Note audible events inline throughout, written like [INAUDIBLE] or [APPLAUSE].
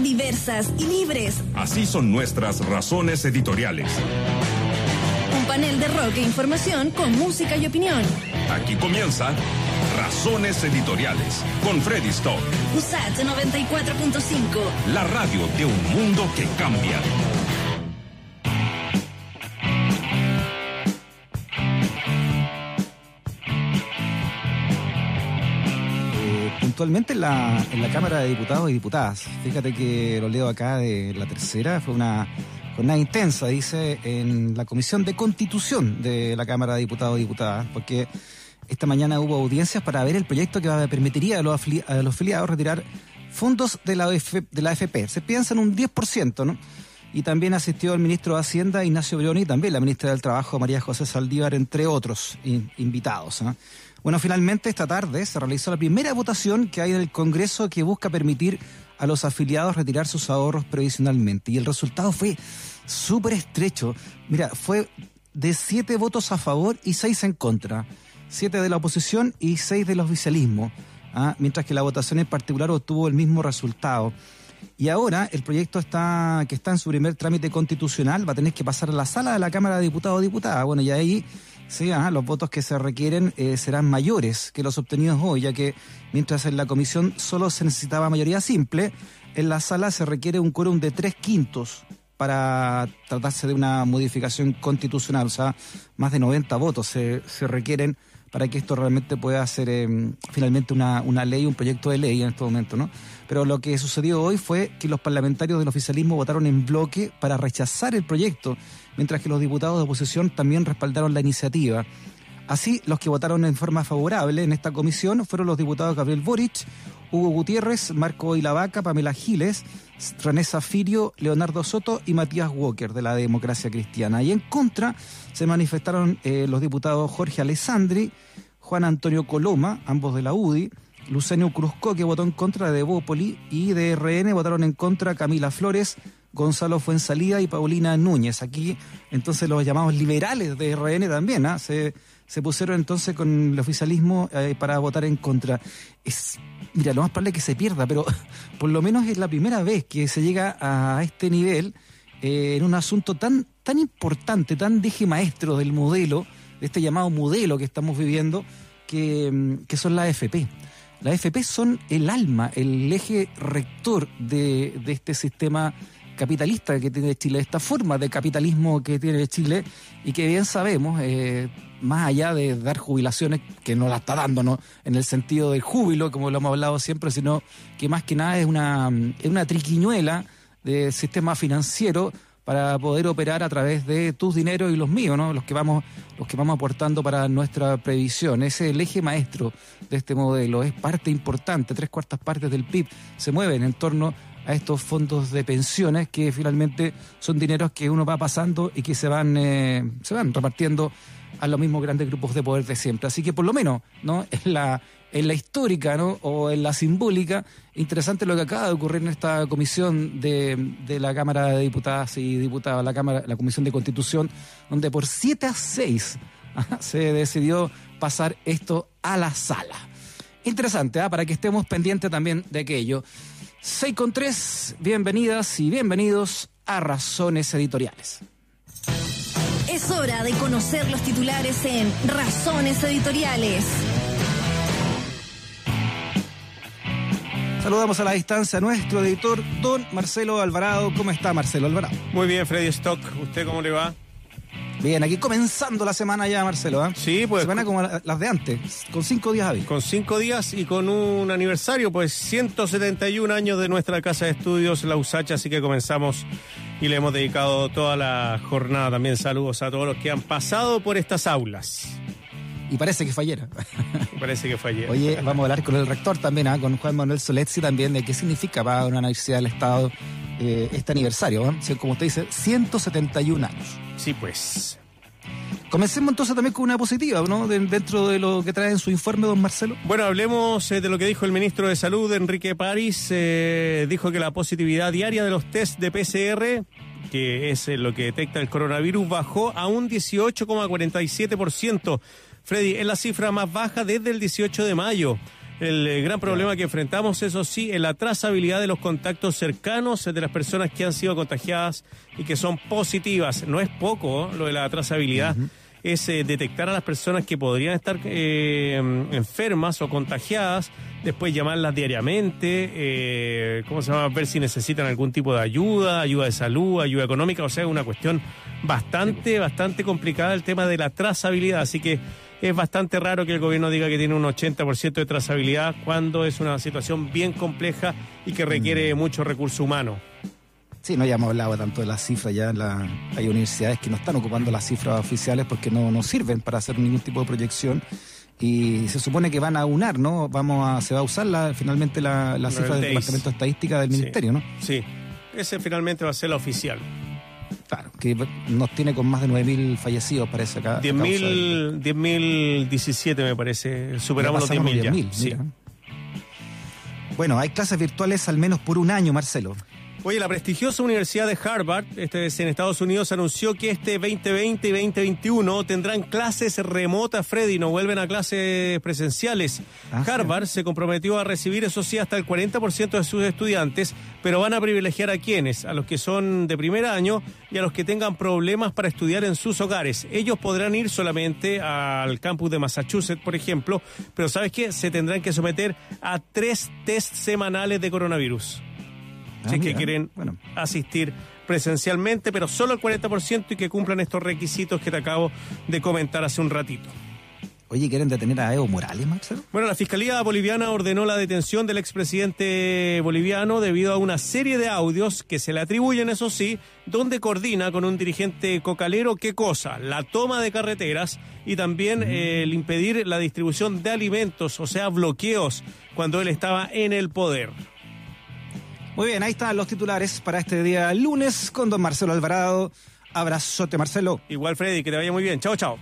Diversas y libres. Así son nuestras razones editoriales. Un panel de rock e información con música y opinión. Aquí comienza Razones Editoriales con Freddy Stock. USAT 94.5. La radio de un mundo que cambia. Puntualmente en la, en la Cámara de Diputados y Diputadas. Fíjate que lo leo acá de la tercera, fue una jornada intensa, dice, en la Comisión de Constitución de la Cámara de Diputados y Diputadas, porque esta mañana hubo audiencias para ver el proyecto que permitiría a los, a los afiliados retirar fondos de la, OF de la AFP. Se piensa en un 10%, ¿no? Y también asistió el ministro de Hacienda, Ignacio Brioni, y también la ministra del Trabajo, María José Saldívar, entre otros in invitados. ¿no? Bueno, finalmente esta tarde se realizó la primera votación que hay en el Congreso que busca permitir a los afiliados retirar sus ahorros previsionalmente. Y el resultado fue súper estrecho. Mira, fue de siete votos a favor y seis en contra. Siete de la oposición y seis del oficialismo. ¿ah? Mientras que la votación en particular obtuvo el mismo resultado. Y ahora el proyecto está que está en su primer trámite constitucional va a tener que pasar a la sala de la Cámara de Diputados o Diputadas. Bueno, y ahí sí, ajá, los votos que se requieren eh, serán mayores que los obtenidos hoy, ya que mientras en la comisión solo se necesitaba mayoría simple, en la sala se requiere un quórum de tres quintos para tratarse de una modificación constitucional, o sea, más de 90 votos se, se requieren para que esto realmente pueda ser eh, finalmente una, una ley, un proyecto de ley en este momento, ¿no? Pero lo que sucedió hoy fue que los parlamentarios del oficialismo votaron en bloque para rechazar el proyecto, mientras que los diputados de oposición también respaldaron la iniciativa. Así, los que votaron en forma favorable en esta comisión fueron los diputados Gabriel Boric, Hugo Gutiérrez, Marco Ilavaca, Pamela Giles, René Zafirio, Leonardo Soto y Matías Walker de la Democracia Cristiana. Y en contra se manifestaron eh, los diputados Jorge Alessandri, Juan Antonio Coloma, ambos de la UDI, Lucenio Cruzco, que votó en contra de Bópoli, y de RN votaron en contra Camila Flores, Gonzalo Fuensalida y Paulina Núñez. Aquí, entonces, los llamados liberales de RN también, ¿ah? se, pusieron entonces con el oficialismo eh, para votar en contra. Es, mira, lo más probable es que se pierda, pero [LAUGHS] por lo menos es la primera vez que se llega a este nivel eh, en un asunto tan, tan importante, tan deje maestro del modelo, de este llamado modelo que estamos viviendo, que, que son la AFP. Las AFP son el alma, el eje rector de, de este sistema capitalista que tiene Chile, esta forma de capitalismo que tiene Chile y que bien sabemos, eh, más allá de dar jubilaciones, que no la está dando, ¿no? En el sentido del júbilo, como lo hemos hablado siempre, sino que más que nada es una, es una triquiñuela de sistema financiero para poder operar a través de tus dineros y los míos, ¿no? Los que vamos, los que vamos aportando para nuestra previsión. Ese es el eje maestro de este modelo, es parte importante, tres cuartas partes del PIB se mueven en torno a estos fondos de pensiones que finalmente son dineros que uno va pasando y que se van, eh, se van repartiendo a los mismos grandes grupos de poder de siempre. Así que por lo menos, ¿no? [LAUGHS] En la, en la histórica, ¿no? O en la simbólica, interesante lo que acaba de ocurrir en esta comisión de, de la Cámara de Diputadas y Diputados, la Cámara, la Comisión de Constitución, donde por 7 a 6 [LAUGHS] se decidió pasar esto a la sala. Interesante, ¿ah? para que estemos pendientes también de aquello. 6 con 3, bienvenidas y bienvenidos a Razones Editoriales. Es hora de conocer los titulares en Razones Editoriales. Saludamos a la distancia a nuestro editor, don Marcelo Alvarado. ¿Cómo está Marcelo Alvarado? Muy bien, Freddy Stock. ¿Usted cómo le va? Bien, aquí comenzando la semana ya, Marcelo. ¿eh? Sí, pues. Semana como las de antes, con cinco días hábiles. Con cinco días y con un aniversario, pues 171 años de nuestra casa de estudios, la USACH, así que comenzamos y le hemos dedicado toda la jornada. También saludos a todos los que han pasado por estas aulas. Y parece que fallera. [LAUGHS] Parece que fallera. Oye, vamos a hablar con el rector también, ¿ah? con Juan Manuel Soletzi también, de qué significa para una universidad del Estado eh, este aniversario. ¿eh? Como usted dice, 171 años. Sí, pues. Comencemos entonces también con una positiva, ¿no? De, dentro de lo que trae en su informe, don Marcelo. Bueno, hablemos eh, de lo que dijo el ministro de Salud, Enrique París. Eh, dijo que la positividad diaria de los test de PCR, que es eh, lo que detecta el coronavirus, bajó a un 18,47%. Freddy, es la cifra más baja desde el 18 de mayo. El eh, gran problema que enfrentamos, eso sí, es la trazabilidad de los contactos cercanos de las personas que han sido contagiadas y que son positivas. No es poco lo de la trazabilidad. Es eh, detectar a las personas que podrían estar eh, enfermas o contagiadas, después llamarlas diariamente, ¿cómo se llama? Ver si necesitan algún tipo de ayuda, ayuda de salud, ayuda económica, o sea, es una cuestión bastante, bastante complicada el tema de la trazabilidad. Así que es bastante raro que el gobierno diga que tiene un 80% de trazabilidad cuando es una situación bien compleja y que requiere mm. mucho recurso humano. Sí, no hayamos hablado tanto de las cifras ya. La, hay universidades que no están ocupando las cifras oficiales porque no, no sirven para hacer ningún tipo de proyección y se supone que van a unar, ¿no? Vamos a, se va a usar la, finalmente la, cifra del Departamento de Estadística del Ministerio, ¿no? Sí, ese finalmente va a ser la oficial. Claro, que nos tiene con más de 9.000 fallecidos, parece acá. 10.017 me parece. Superamos los 10.000 ya. Bueno, hay clases virtuales al menos por un año, Marcelo. Oye, la prestigiosa Universidad de Harvard, este es en Estados Unidos, anunció que este 2020 y 2021 tendrán clases remotas, Freddy, no vuelven a clases presenciales. Ah, Harvard se comprometió a recibir, eso sí, hasta el 40% de sus estudiantes, pero van a privilegiar a quienes, a los que son de primer año y a los que tengan problemas para estudiar en sus hogares. Ellos podrán ir solamente al campus de Massachusetts, por ejemplo, pero ¿sabes qué? Se tendrán que someter a tres test semanales de coronavirus si es que quieren asistir presencialmente, pero solo el 40% y que cumplan estos requisitos que te acabo de comentar hace un ratito. Oye, ¿quieren detener a Evo Morales, Marcelo? Bueno, la Fiscalía Boliviana ordenó la detención del expresidente boliviano debido a una serie de audios que se le atribuyen, eso sí, donde coordina con un dirigente cocalero qué cosa, la toma de carreteras y también el impedir la distribución de alimentos, o sea, bloqueos, cuando él estaba en el poder. Muy bien, ahí están los titulares para este día lunes con don Marcelo Alvarado. Abrazote, Marcelo. Igual, Freddy, que te vaya muy bien. Chao, chao.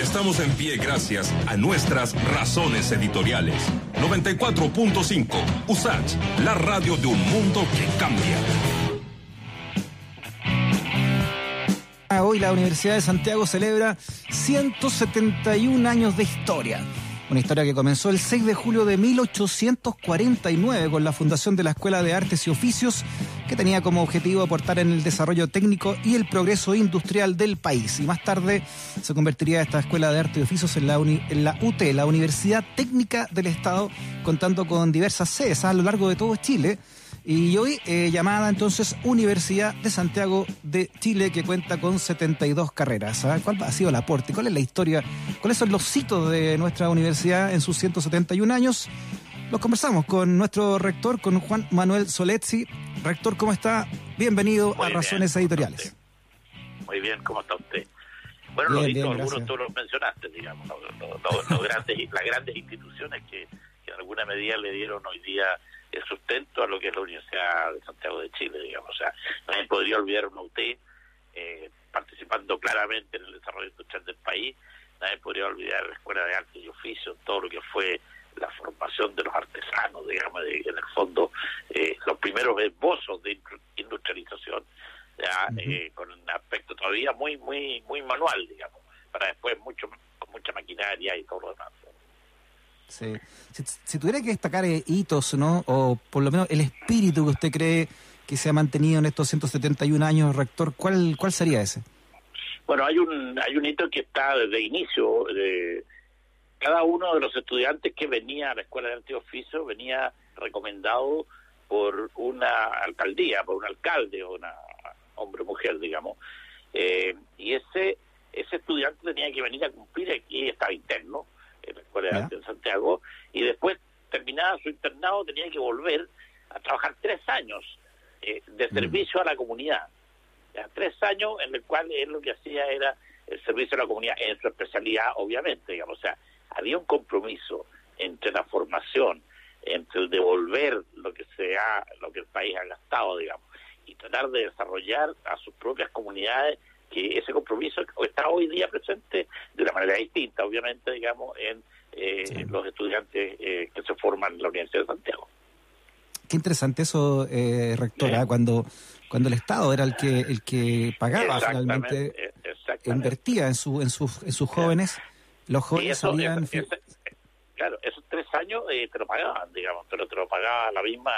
Estamos en pie gracias a nuestras razones editoriales. 94.5 USACH, la radio de un mundo que cambia. Hoy la Universidad de Santiago celebra 171 años de historia. Una historia que comenzó el 6 de julio de 1849 con la fundación de la Escuela de Artes y Oficios, que tenía como objetivo aportar en el desarrollo técnico y el progreso industrial del país. Y más tarde se convertiría esta Escuela de Artes y Oficios en la, en la UT, la Universidad Técnica del Estado, contando con diversas sedes a lo largo de todo Chile y hoy eh, llamada entonces Universidad de Santiago de Chile, que cuenta con 72 carreras. ¿ah? ¿Cuál ha sido el aporte? ¿Cuál es la historia? ¿Cuáles son los hitos de nuestra universidad en sus 171 años? Los conversamos con nuestro rector, con Juan Manuel Soletzi. Rector, ¿cómo está? Bienvenido a Razones Editoriales. Muy bien, ¿cómo está usted? Bueno, los hitos, algunos tú los mencionaste, digamos, grandes, las grandes instituciones que, que en alguna medida le dieron hoy día el sustento a lo que es la Universidad de Santiago de Chile, digamos. O sea, nadie podría olvidar una UT eh, participando claramente en el desarrollo industrial del país, nadie podría olvidar la Escuela de Arte y Oficio, todo lo que fue la formación de los artesanos, digamos, de, en el fondo, eh, los primeros esbozos de industrialización, ya, eh, con un aspecto todavía muy, muy, muy manual, digamos, para después mucho con mucha maquinaria y todo lo demás. Sí. Si, tuviera que destacar eh, hitos, ¿no? O por lo menos el espíritu que usted cree que se ha mantenido en estos 171 años, rector, ¿cuál, cuál sería ese? Bueno, hay un, hay un hito que está desde inicio. De, cada uno de los estudiantes que venía a la Escuela de Antioficio venía recomendado por una alcaldía, por un alcalde o una hombre o mujer, digamos. Eh, y ese ese estudiante tenía que venir a cumplir aquí, estaba interno, en la Escuela de Arte en Santiago, y después, terminada su internado, tenía que volver a trabajar tres años eh, de mm. servicio a la comunidad. Tres años en el cual él lo que hacía era el servicio a la comunidad en su especialidad, obviamente, digamos. O sea, había un compromiso entre la formación, entre el devolver lo que se ha, lo que el país ha gastado, digamos, y tratar de desarrollar a sus propias comunidades que ese compromiso está hoy día presente de una manera distinta, obviamente, digamos, en eh, los estudiantes eh, que se forman en la Universidad de Santiago. Qué interesante eso, eh, rectora, cuando cuando el Estado era el que el que pagaba finalmente, eh, invertía en su en sus en sus jóvenes, los jóvenes salían. claro, esos tres años años eh, te lo pagaban, digamos, pero te lo pagaba la misma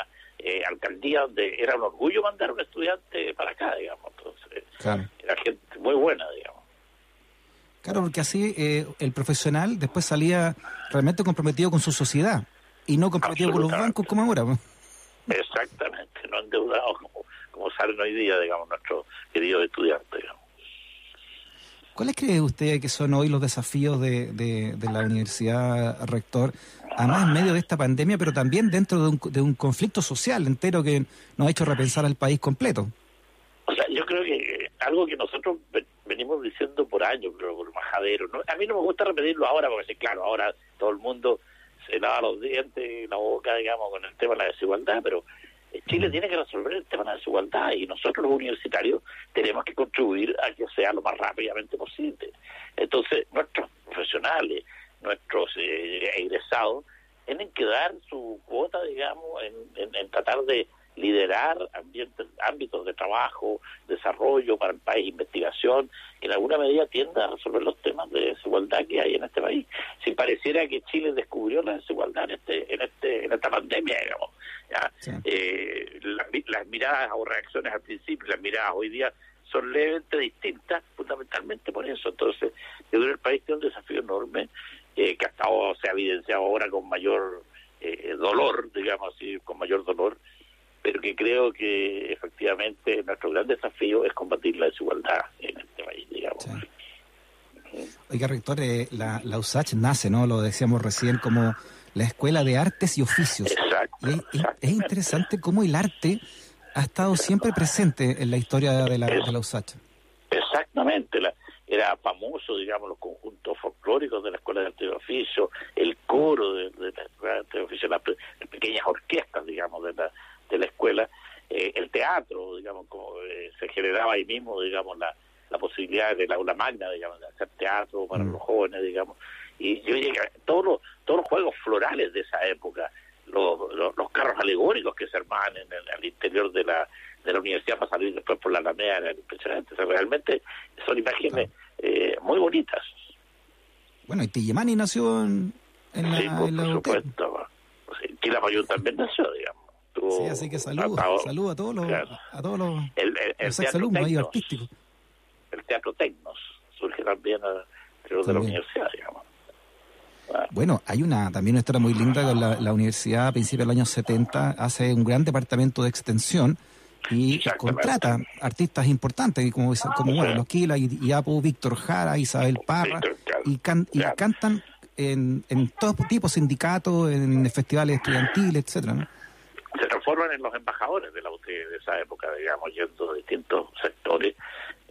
eh, alcaldía donde era un orgullo mandar a un estudiante para acá, digamos. Entonces, era gente muy buena, digamos. Claro, porque así eh, el profesional después salía realmente comprometido con su sociedad y no comprometido con los bancos como ahora. Exactamente, no endeudados como, como salen hoy día, digamos, nuestros queridos estudiantes, digamos. ¿Cuáles cree usted que son hoy los desafíos de, de, la universidad, rector? Además, en medio de esta pandemia, pero también dentro de un, de un conflicto social entero que nos ha hecho repensar al país completo. O sea, yo creo que algo que nosotros venimos diciendo por años, creo, por majadero. ¿no? A mí no me gusta repetirlo ahora, porque claro, ahora todo el mundo se lava los dientes, la boca, digamos, con el tema de la desigualdad, pero Chile tiene que resolver el tema de la desigualdad y nosotros los universitarios tenemos que contribuir a que sea lo más rápidamente posible. Entonces, nuestros profesionales, nuestros eh, egresados, tienen que dar su cuota, digamos, en tratar de liderar ambientes, ámbitos de trabajo, desarrollo para el país, investigación, que en alguna medida tienda a resolver los temas de desigualdad que hay en este país. Si pareciera que Chile descubrió la desigualdad en este, en este, en esta pandemia, digamos, eh, las, miradas o reacciones al principio, las miradas hoy día son levemente distintas, fundamentalmente por eso. Entonces, yo creo que el país tiene un desafío enorme eh, que hasta ahora se ha evidenciado ahora con mayor eh, dolor, digamos así, con mayor dolor, pero que creo que efectivamente nuestro gran desafío es combatir la desigualdad en este país, digamos. Oiga, rector, eh, la, la USACH nace, ¿no? Lo decíamos recién como la Escuela de Artes y Oficios. Exacto, es, interesante cómo el arte ha estado siempre presente en la historia de la, de la USACH. Exactamente, era famoso, digamos, los conjuntos folclóricos de la Escuela de Arte y Oficios, el coro de, la Escuela de Arte y Oficios, las pequeñas orquestas, digamos, de la de la escuela, eh, el teatro, digamos, como eh, se generaba ahí mismo, digamos, la, la posibilidad del aula magna, digamos, de hacer teatro para mm. los jóvenes, digamos, y yo llegué todos los, todos los juegos florales de esa época, los, los, carros alegóricos que se armaban en el, al interior de la de la universidad para salir después por la Alameda eran impresionantes, realmente son imágenes eh, muy bonitas. Bueno, y Tillemani nació en, la, sí, por, supuesto. Sí, la también nació, digamos. Sí, así que saludos, saludos a todos los, a todos los, el, alumnos artísticos. El teatro Tecnos surge también de la universidad, digamos. Bueno, hay una también una historia muy linda con la, universidad a principios del año 70 hace un gran departamento de extensión y contrata artistas importantes como, como bueno, los Kila y, Víctor Jara, Isabel Parra y, y cantan en, en todo tipo de sindicatos, en festivales estudiantiles, etcétera, ¿no? se transforman en los embajadores de la UT de esa época, digamos, yendo a distintos sectores,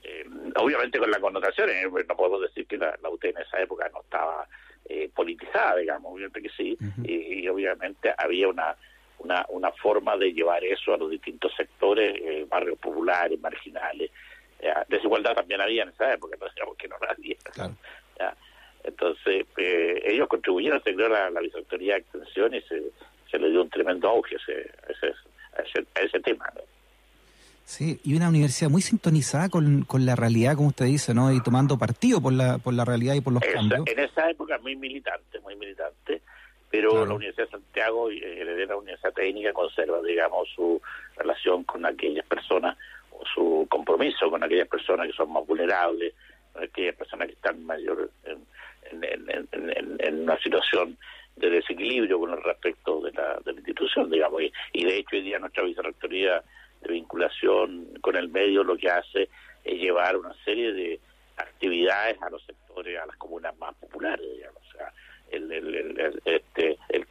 eh, obviamente con la connotación, eh, no puedo decir que la, la, UT en esa época no estaba eh, politizada, digamos, obviamente que sí, y, obviamente había una, una, una forma de llevar eso a los distintos sectores, barrios populares, marginales. desigualdad también había en esa época, no decíamos que no había. [LAUGHS] Entonces, ellos contribuyeron a tener la, la vicerrectoría de extensión y se se le dio un tremendo auge ese, ese, a ese tema. Sí, y una universidad muy sintonizada con, con la realidad, como usted dice, ¿no? Y tomando partido por la, por la realidad y por los cambios. En esa época muy militante, muy militante, pero la Universidad de Santiago, heredera la Universidad Técnica, conserva, digamos, su relación con aquellas personas, o su compromiso con aquellas personas que son más vulnerables, aquellas personas que están mayor en, en, en, en una situación de desequilibrio con el respecto de la, de la institución, digamos. Y, de hecho hoy día nuestra vicerrectoría de vinculación con el medio lo que hace es llevar una serie de actividades a los sectores, a las comunas más populares, digamos. O sea, el, el, el, este, el,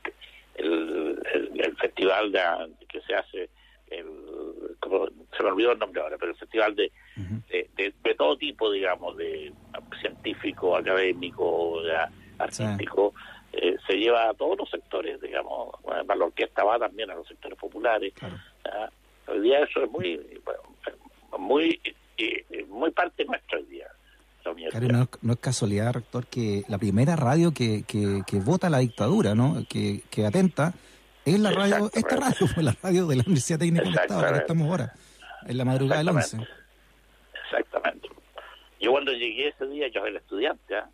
el, festival de, que se hace, el, como, se me olvidó el nombre ahora, pero el festival de, de, de, todo tipo, digamos, de científico, académico, artístico, eh, se lleva a todos los sectores, digamos, bueno, la orquesta va también a los sectores populares. Hoy día eso es muy, muy, muy parte nuestra hoy día. no, es casualidad, rector, que la primera radio que, que, que vota la dictadura, ¿no? Que, que atenta, es la radio, esta radio fue la radio de la Universidad Técnica del Estado, que estamos ahora, en la madrugada del 11. Exactamente. Yo cuando llegué ese día, yo era estudiante, ¿ah?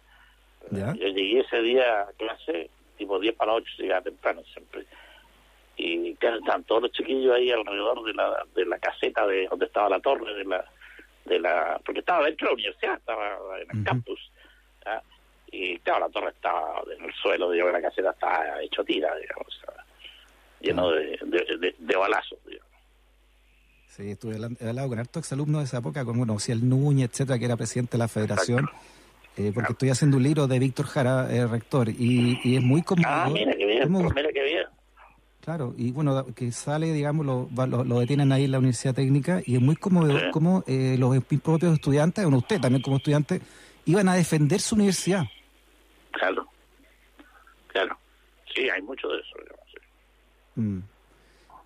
Yo llegué ese día a clase tipo 10 para 8 llegaba temprano siempre. Y claro, estaban todos los chiquillos ahí alrededor de la, de la caseta de donde estaba la torre, de la, de la porque estaba dentro de la universidad, estaba en el campus. Y claro, la torre estaba en el suelo, digamos, la caseta estaba hecho tira, digamos, lleno de, de, de, balazos, digamos. Sí, estuve al lado con hartos exalumnos de esa época, como bueno, el Núñez, etcétera, que era presidente de la federación. Eh, porque estoy haciendo un libro de Víctor Jara, eh, rector, y, y, es muy conmovedor. Ah, mira que bien, mira que bien. Claro, y bueno, que sale, digamos, lo, lo, detienen ahí en la Universidad Técnica, y es muy conmovedor como eh, los propios estudiantes, bueno, usted también como estudiante, iban a defender su universidad. Claro, claro. Sí, hay mucho de eso. Mm.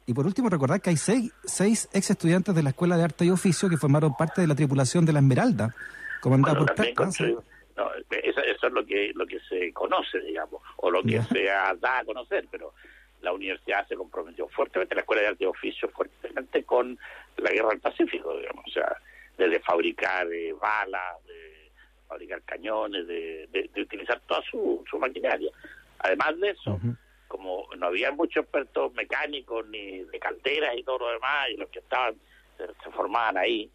Y por último, recordar que hay seis, seis ex estudiantes de la Escuela de Arte y Oficio que formaron parte de la tripulación de la Esmeralda, comandada por no, eso, eso, es lo que lo que se conoce, digamos, o lo que se da a conocer, pero la universidad se comprometió fuertemente, la Escuela de Arte y Oficio fuertemente con la Guerra del Pacífico, digamos, o sea, desde fabricar eh, balas, de fabricar cañones, de, de, utilizar toda su, su maquinaria. Además de eso, como no había muchos expertos mecánicos ni de calderas y todo lo demás, y los que estaban se, formaban ahí,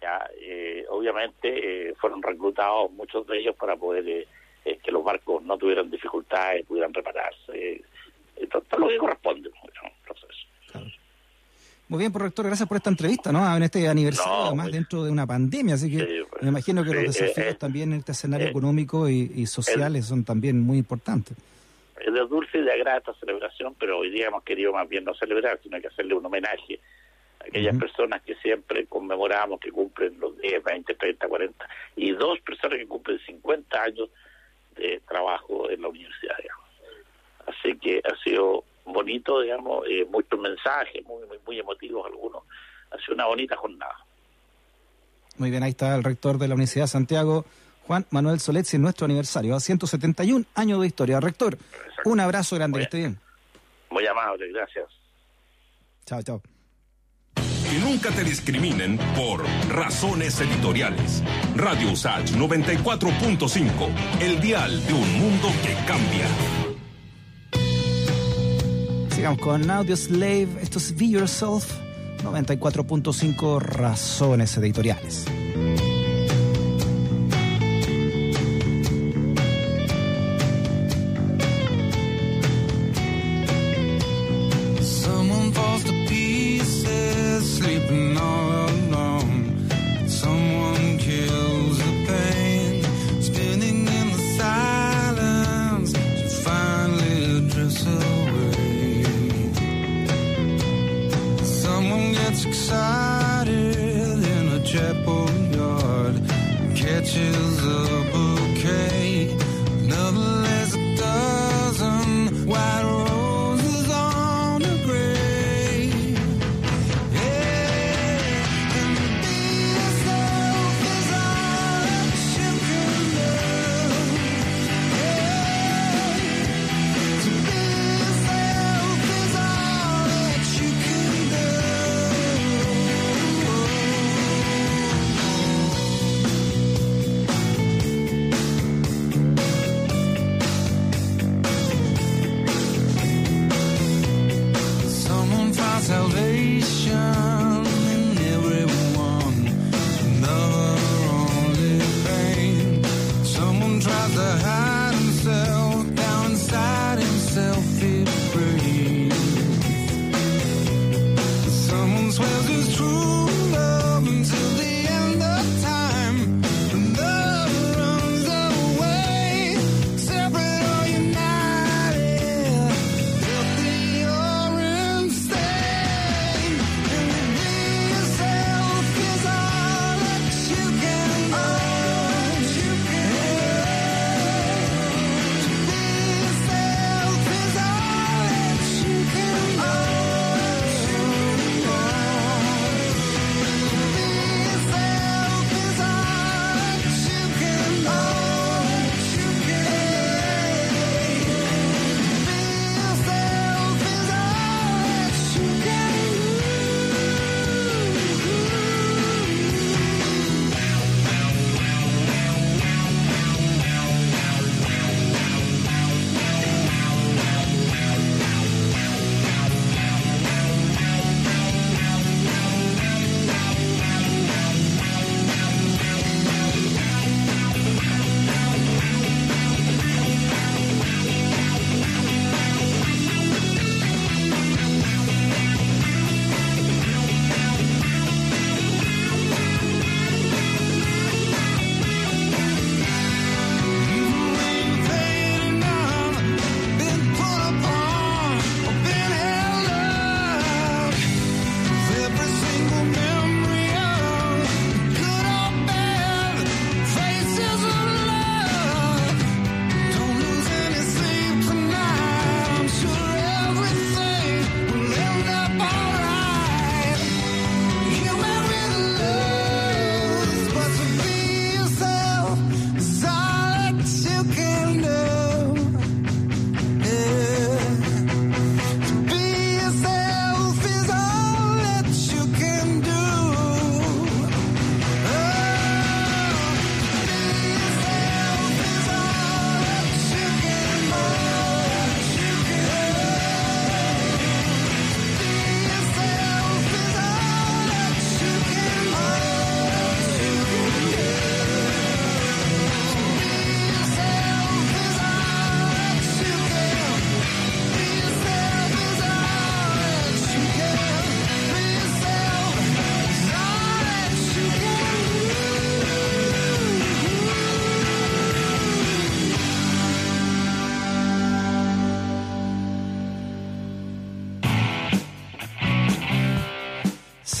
ya eh, obviamente eh, fueron reclutados muchos de ellos para poder eh, que los barcos no tuvieran dificultades, pudieran repararse, todo, todo, lo que corresponde. Muy bien, por rector, gracias por esta entrevista, ¿no? En este aniversario, además pues, dentro de una pandemia, así que pues, me imagino que los desafíos también en este escenario económico y, y sociales son también muy importantes es de dulce y de agrada esta celebración, pero hoy día hemos querido más bien no celebrar, sino que hacerle un homenaje a aquellas personas que siempre conmemoramos, que cumplen los 10, 20, 30, 40, y dos personas que cumplen 50 años de trabajo en la universidad, digamos. Así que ha sido bonito, digamos, eh, muchos mensajes, muy, muy, muy emotivos algunos. Ha sido una bonita jornada. Muy bien, ahí está el rector de la Universidad de Santiago, Juan Manuel Soletzi en nuestro aniversario, a 171 años de historia. Rector, un abrazo grande, que esté bien. Muy amable, gracias. Chao, chao. Que nunca te discriminen por razones editoriales. Radio Usach 94.5, el dial de un mundo que cambia. Sigamos con Audio Slave. Esto es Be Yourself. 94.5 razones editoriales. Someone falls to pieces, sleeping on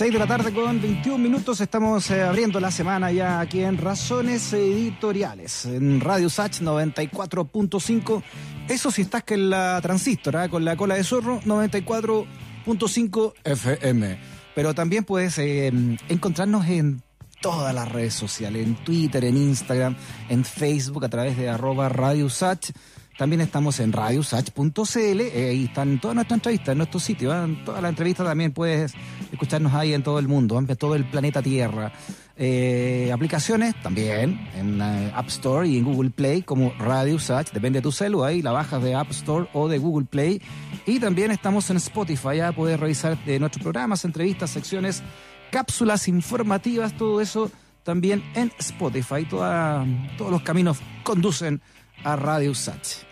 6 de la tarde con 21 minutos estamos eh, abriendo la semana ya aquí en Razones Editoriales, en Radio Sach 94.5. Eso si estás que en la transistora, con la cola de zorro, 94.5 FM. Pero también puedes eh, encontrarnos en todas las redes sociales, en Twitter, en Instagram, en Facebook, a través de arroba Radio Sach. También estamos en radiosach.cl, eh, ahí están todas nuestras entrevistas en nuestro sitio. ¿eh? Todas las entrevistas también puedes escucharnos ahí en todo el mundo, en todo el planeta Tierra. Eh, aplicaciones también en App Store y en Google Play como Radio Sach, depende de tu celu, ahí la bajas de App Store o de Google Play. Y también estamos en Spotify, ya puedes revisar nuestros programas, entrevistas, secciones, cápsulas informativas, todo eso también en Spotify. todos los caminos conducen a Radio Sach.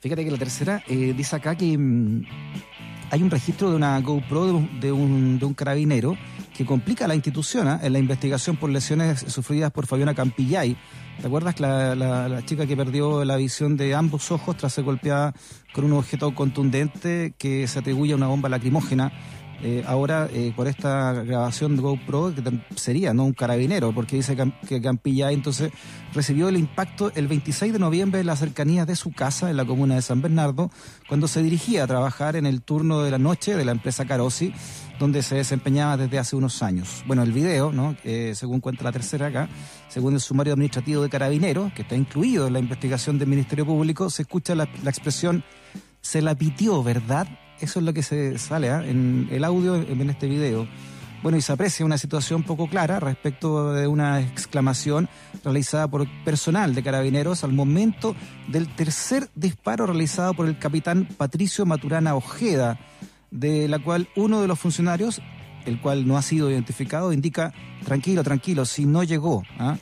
Fíjate que la tercera eh, dice acá que mm, hay un registro de una GoPro de un, de un, carabinero que complica la institución ¿ah? en la investigación por lesiones sufridas por Fabiana Campillay. ¿Te acuerdas la, la, chica que perdió la visión de ambos ojos tras ser golpeada con un objeto contundente que se atribuye a una bomba lacrimógena? Eh, ahora eh, por esta grabación de GoPro, que sería no un carabinero, porque dice que Campilla entonces recibió el impacto el 26 de noviembre en las cercanías de su casa en la comuna de San Bernardo, cuando se dirigía a trabajar en el turno de la noche de la empresa Carosi, donde se desempeñaba desde hace unos años. Bueno, el video, ¿no? según cuenta la tercera acá, según el sumario administrativo de Carabineros, que está incluido en la investigación del Ministerio Público, se escucha la, la expresión se la pitió, ¿verdad? Eso es lo que se sale ¿ah? en el audio, en este video. Bueno, y se aprecia una situación poco clara respecto de una exclamación realizada por personal de carabineros al momento del tercer disparo realizado por el capitán Patricio Maturana Ojeda, de la cual uno de los funcionarios, el cual no ha sido identificado, indica, tranquilo, tranquilo, si no llegó. ¿ah?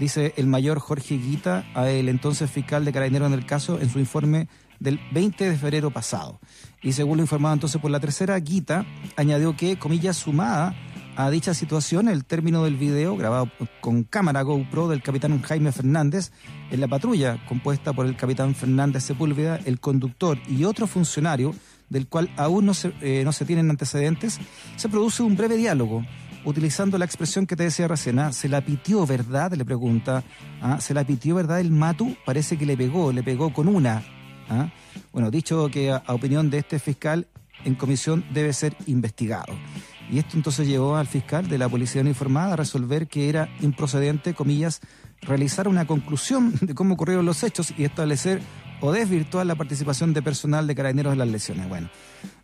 Dice el mayor Jorge Guita, el entonces fiscal de carabineros en el caso, en su informe del 20 de febrero pasado. Y según lo informado entonces por la tercera, Guita añadió que, comillas, sumada a dicha situación, el término del video grabado con cámara GoPro del capitán Jaime Fernández en la patrulla compuesta por el capitán Fernández Sepúlveda, el conductor y otro funcionario del cual aún no se, eh, no se tienen antecedentes, se produce un breve diálogo utilizando la expresión que te decía recién, ¿ah? se la pitió, ¿verdad? Le pregunta, ¿ah? se la pitió, ¿verdad? El Matu parece que le pegó, le pegó con una, ¿Ah? Bueno, dicho que a, opinión de este fiscal, en comisión debe ser investigado. Y esto entonces llevó al fiscal de la Policía Uniformada a resolver que era improcedente, comillas, realizar una conclusión [LAUGHS] de cómo ocurrieron los hechos y establecer o desvirtuar la participación de personal de carabineros en las lesiones. Bueno,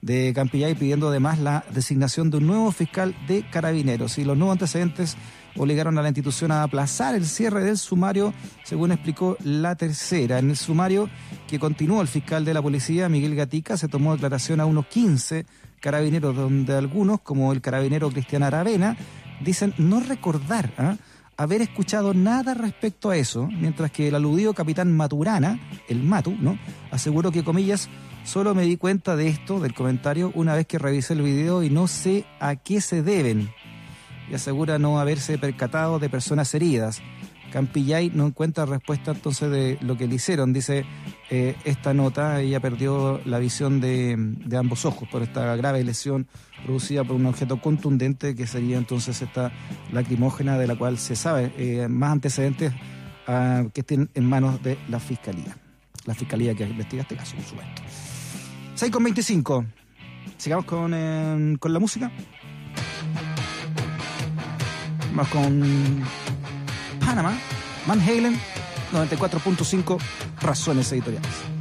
de Campillay pidiendo además la designación de un nuevo fiscal de carabineros y los nuevos antecedentes obligaron a la institución a aplazar el cierre del sumario, según explicó la tercera. En el sumario que continuó el fiscal de la policía, Miguel Gatica, se tomó declaración a unos 15 carabineros, donde algunos, como el carabinero Cristian Aravena, dicen no recordar ¿ah? haber escuchado nada respecto a eso, mientras que el aludido capitán Maturana, el Matu, ¿no? aseguró que, comillas, solo me di cuenta de esto, del comentario, una vez que revisé el video y no sé a qué se deben y asegura no haberse percatado de personas heridas. Campillay no encuentra respuesta entonces de lo que le hicieron. Dice eh, esta nota, ella perdió la visión de, ambos ojos por esta grave lesión producida por un objeto contundente que sería entonces esta lacrimógena de la cual se sabe eh, más antecedentes ah, que estén en manos de la Fiscalía. La Fiscalía que investiga este caso, por supuesto. 6 con 25. Sigamos con, eh, con la música. Vamos con Panamá, Van Halen, 94.5 Razones Editoriales.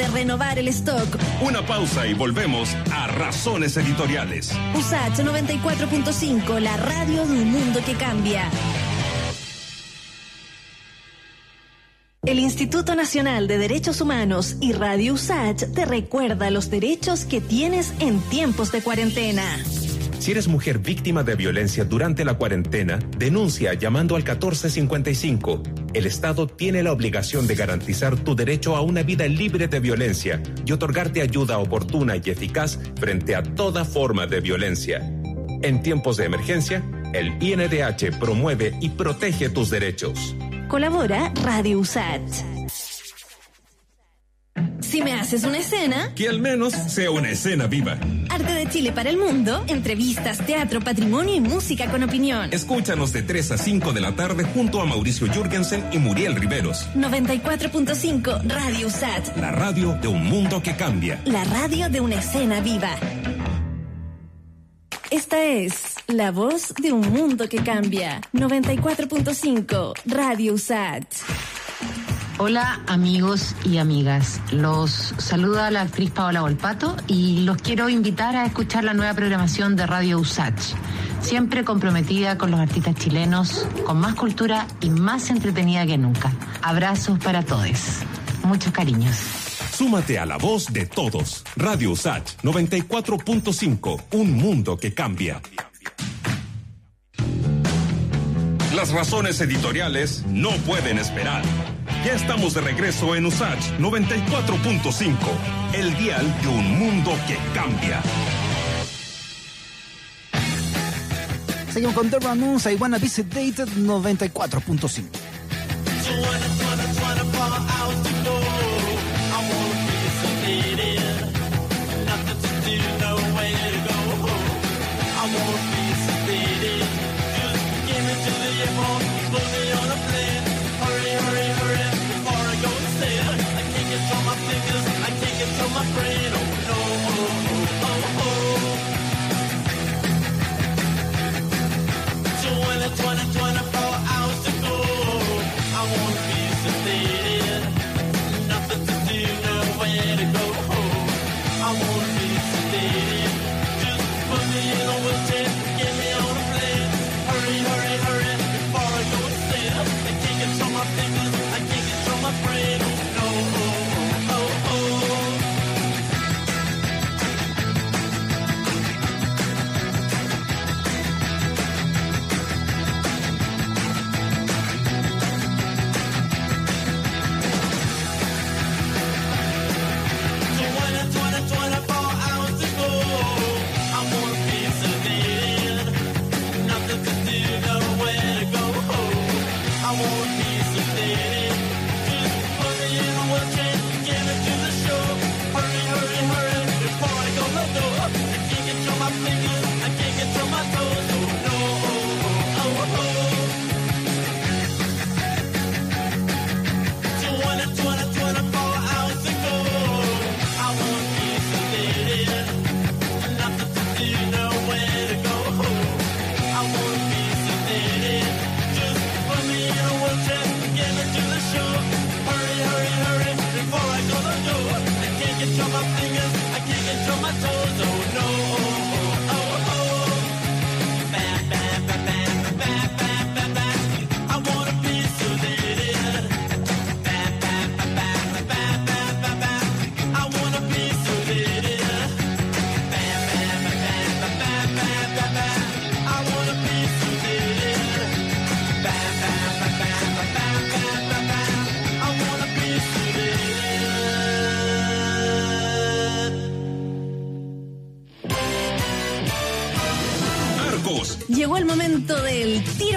De renovar el stock. Una pausa y volvemos a Razones Editoriales. USACH 94.5, la radio de un mundo que cambia. El Instituto Nacional de Derechos Humanos y Radio USACH te recuerda los derechos que tienes en tiempos de cuarentena. Si eres mujer víctima de violencia durante la cuarentena, denuncia llamando al 1455. El Estado tiene la obligación de garantizar tu derecho a una vida libre de violencia y otorgarte ayuda oportuna y eficaz frente a toda forma de violencia. En tiempos de emergencia, el INDH promueve y protege tus derechos. Colabora Radio USACH. Si me haces una escena, Que al menos sea una escena viva. Arte de Chile para el Mundo, entrevistas, teatro, patrimonio y música con opinión. Escúchanos de 3 a 5 de la tarde junto a Mauricio Jürgensen y Muriel Riveros. 94.5 Radio USAT, La radio de un mundo que cambia. la radio de una escena viva. Esta es la voz de un mundo que cambia. 94.5 Radio USAT. Hola amigos y amigas, los saluda la actriz Paola Volpato y los quiero invitar a escuchar la nueva programación de Radio Usach, siempre comprometida con los artistas chilenos, con más cultura y más entretenida que nunca. Abrazos para todos, muchos cariños. Súmate a la voz de todos. Radio Usach 94.5. Un mundo que cambia. Las razones editoriales no pueden esperar. Ya estamos de regreso en Usach 94.5. El dial de un mundo que cambia. Seguimos con The Ramones, I Wanna Visit Dated 94.5.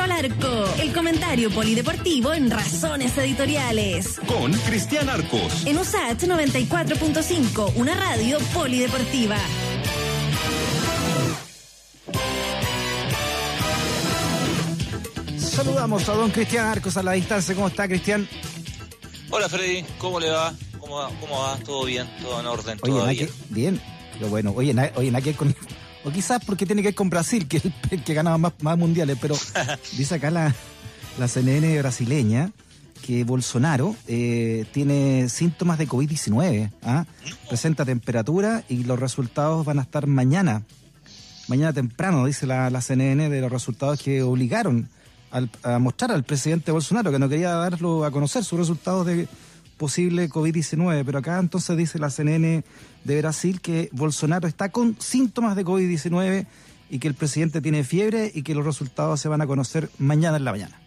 al arco, el comentario polideportivo en Razones Editoriales. Con Cristian Arcos. En USAT 94.5, una radio polideportiva. Saludamos a don Cristian Arcos a la distancia. ¿Cómo está, Cristian? Hola, Freddy. ¿Cómo le va? ¿Cómo va? ¿Cómo va? ¿Todo bien? ¿Todo en orden? Oye, ¿Todo nada bien? que- bien. Pero bueno, oye, na- oye, nada que con... O quizás porque tiene que ver con Brasil, que es el, que gana más, más mundiales, pero [LAUGHS] dice acá la, la CNN brasileña que Bolsonaro eh, tiene síntomas de COVID-19, ¿ah? presenta temperatura y los resultados van a estar mañana, mañana temprano, dice la, la CNN, de los resultados que obligaron al- a mostrar al presidente Bolsonaro, que no quería darlo a conocer, sus resultados de posible COVID-19. Pero acá entonces dice la CNN de Brasil que Bolsonaro está con síntomas de COVID-19 y que el presidente tiene fiebre y que los resultados se van a conocer mañana en la mañana.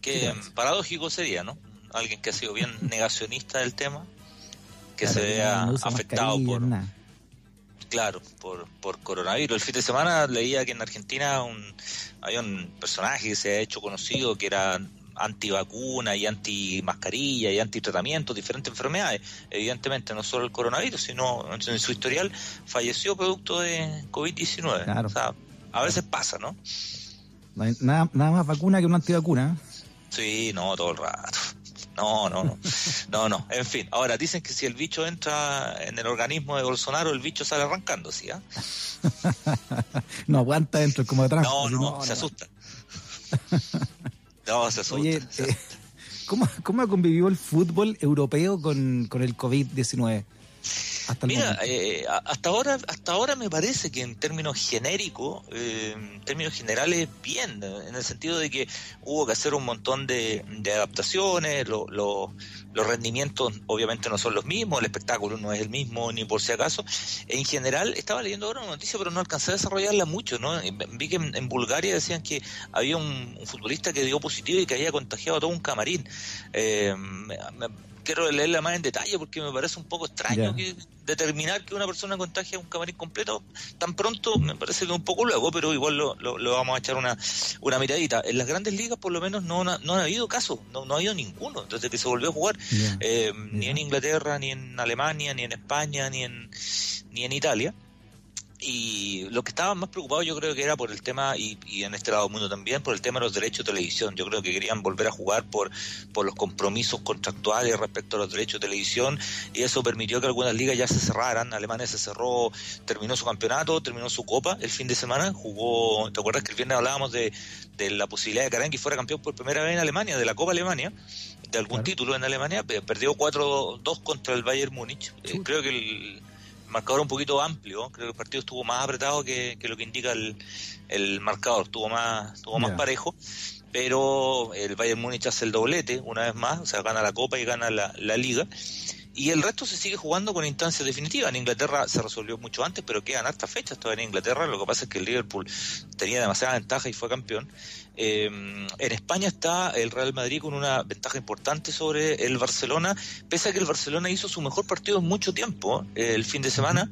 Qué paradójico sería, ¿no? Alguien que ha sido bien [LAUGHS] negacionista del tema, que Claro, se vea no afectado por, nada. claro, por, por coronavirus. El fin de semana leía que en Argentina un, había un personaje que se ha hecho conocido que era antivacuna y anti-mascarilla y anti-tratamiento, diferentes enfermedades. Evidentemente, no solo el coronavirus, sino en su historial falleció producto de COVID-19. Claro. O sea, a veces pasa, ¿no? No hay nada, nada más vacuna que una antivacuna. ¿eh? Sí, no, todo el rato. No, no, no. No, no. En fin, ahora dicen que si el bicho entra en el organismo de Bolsonaro, el bicho sale arrancando, ¿sí? ah? [LAUGHS] no aguanta dentro como de No, trampa, no, si se asusta. [LAUGHS] No, se asusta. Oye, se eh. [LAUGHS] ¿cómo, ¿cómo ha convivido el fútbol europeo con, con el COVID-19? Hasta Mira, eh, hasta ahora, hasta ahora me parece que en términos genéricos, eh, en términos generales, bien, en el sentido de que hubo que hacer un montón de, de adaptaciones, lo- lo- los rendimientos obviamente no son los mismos, el espectáculo no es el mismo, ni por si acaso. En general, estaba leyendo ahora una noticia, pero no alcancé a desarrollarla mucho, ¿no? Vi que en, en Bulgaria decían que había un, un futbolista que dio positivo y que había contagiado a todo un camarín. Eh, me- me- quiero leerla más en detalle porque me parece un poco extraño que determinar que una persona contagia un camarín completo tan pronto me parece que un poco luego, pero igual lo, lo- lo vamos a echar una, una miradita. En las grandes ligas por lo menos no, no han habido casos, no, no ha habido ninguno desde que se volvió a jugar, eh, ni en Inglaterra, ni en Alemania, ni en España, ni en, ni en Italia. Y lo que estaban más preocupados yo creo que era por el tema, y, y en este lado del mundo también, por el tema de los derechos de televisión. Yo creo que querían volver a jugar por, por los compromisos contractuales respecto a los derechos de televisión y eso permitió que algunas ligas ya se cerraran. Alemania se cerró, terminó su campeonato, terminó su copa el fin de semana, jugó, ¿te acuerdas que el viernes hablábamos de, de la posibilidad de que Aranqui fuera campeón por primera vez en Alemania, de la Copa Alemania? de algún Claro. título en Alemania, pe- perdió 4-2 contra el Bayern Múnich. Eh, creo que el marcador un poquito amplio, creo que el partido estuvo más apretado que, que lo que indica el, el marcador, estuvo más, estuvo más parejo, pero el Bayern Múnich hace el doblete una vez más, o sea, gana la Copa y gana la, Liga. Y el resto se sigue jugando con instancias definitivas. En Inglaterra se resolvió mucho antes, pero quedan hartas fechas todavía en Inglaterra. Lo que pasa es que el Liverpool tenía demasiada ventaja y fue campeón. Eh, en España está el Real Madrid con una ventaja importante sobre el Barcelona, pese a que el Barcelona hizo su mejor partido en mucho tiempo. eh, el fin de semana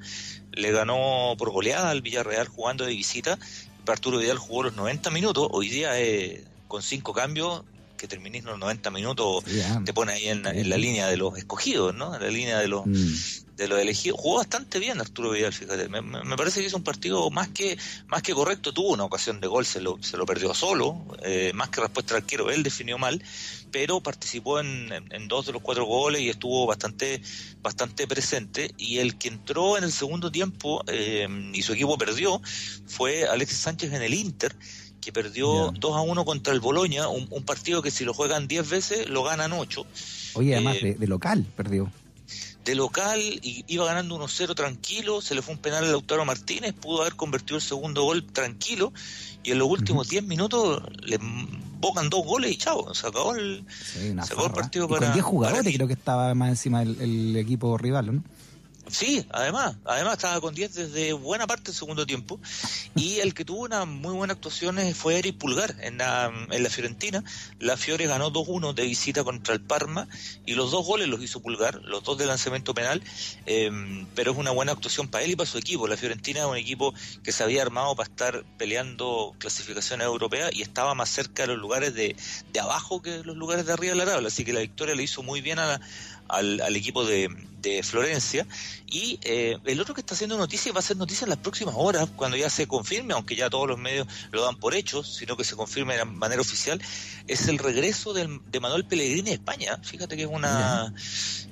le ganó por goleada al Villarreal jugando de visita. Arturo Vidal jugó los 90 minutos. Hoy día eh, con cinco cambios que terminís los 90 minutos te pone ahí en, en la línea de los escogidos, ¿no? En la línea de los Mm. de los elegidos. Jugó bastante bien Arturo Vidal, fíjate. Me, me- me parece que hizo un partido más que más que correcto. Tuvo una ocasión de gol, se lo, se lo perdió solo. eh, más que respuesta al arquero, él definió mal, pero participó en, en- en dos de los cuatro goles y estuvo bastante bastante presente. Y el que entró en el segundo tiempo eh, y su equipo perdió fue Alexis Sánchez en el Inter que perdió Ya. 2 a 1 contra el Boloña, un, un partido que si lo juegan 10 veces lo ganan 8 Oye, además Eh, de, de local perdió. de local y iba ganando 1-0 tranquilo, se le fue un penal a Lautaro Martínez, pudo haber convertido el segundo gol tranquilo y en los últimos 10 minutos le bocan dos goles y chao, se acabó el, Sí, se acabó el partido Y con para- 10 jugadores para- creo que estaba más encima el, el equipo rival, ¿no? Sí, además, además estaba con 10 desde buena parte del segundo tiempo y el que tuvo una muy buena actuación fue Eric Pulgar en la, en la Fiorentina. La Fiore ganó 2-1 de visita contra el Parma y los dos goles los hizo Pulgar, los dos de lanzamiento penal, em, pero es una buena actuación para él y para su equipo. La Fiorentina es un equipo que se había armado para estar peleando clasificaciones europeas y estaba más cerca de los lugares de, de abajo que los lugares de arriba de la tabla, así que la victoria le hizo muy bien a la, al, al equipo de, de Florencia. Y eh, el otro que está haciendo noticia va a ser noticia en las próximas horas, cuando ya se confirme, aunque ya todos los medios lo dan por hecho, sino que se confirme de manera oficial, es el regreso del, de Manuel Pellegrini a España. Fíjate que es una...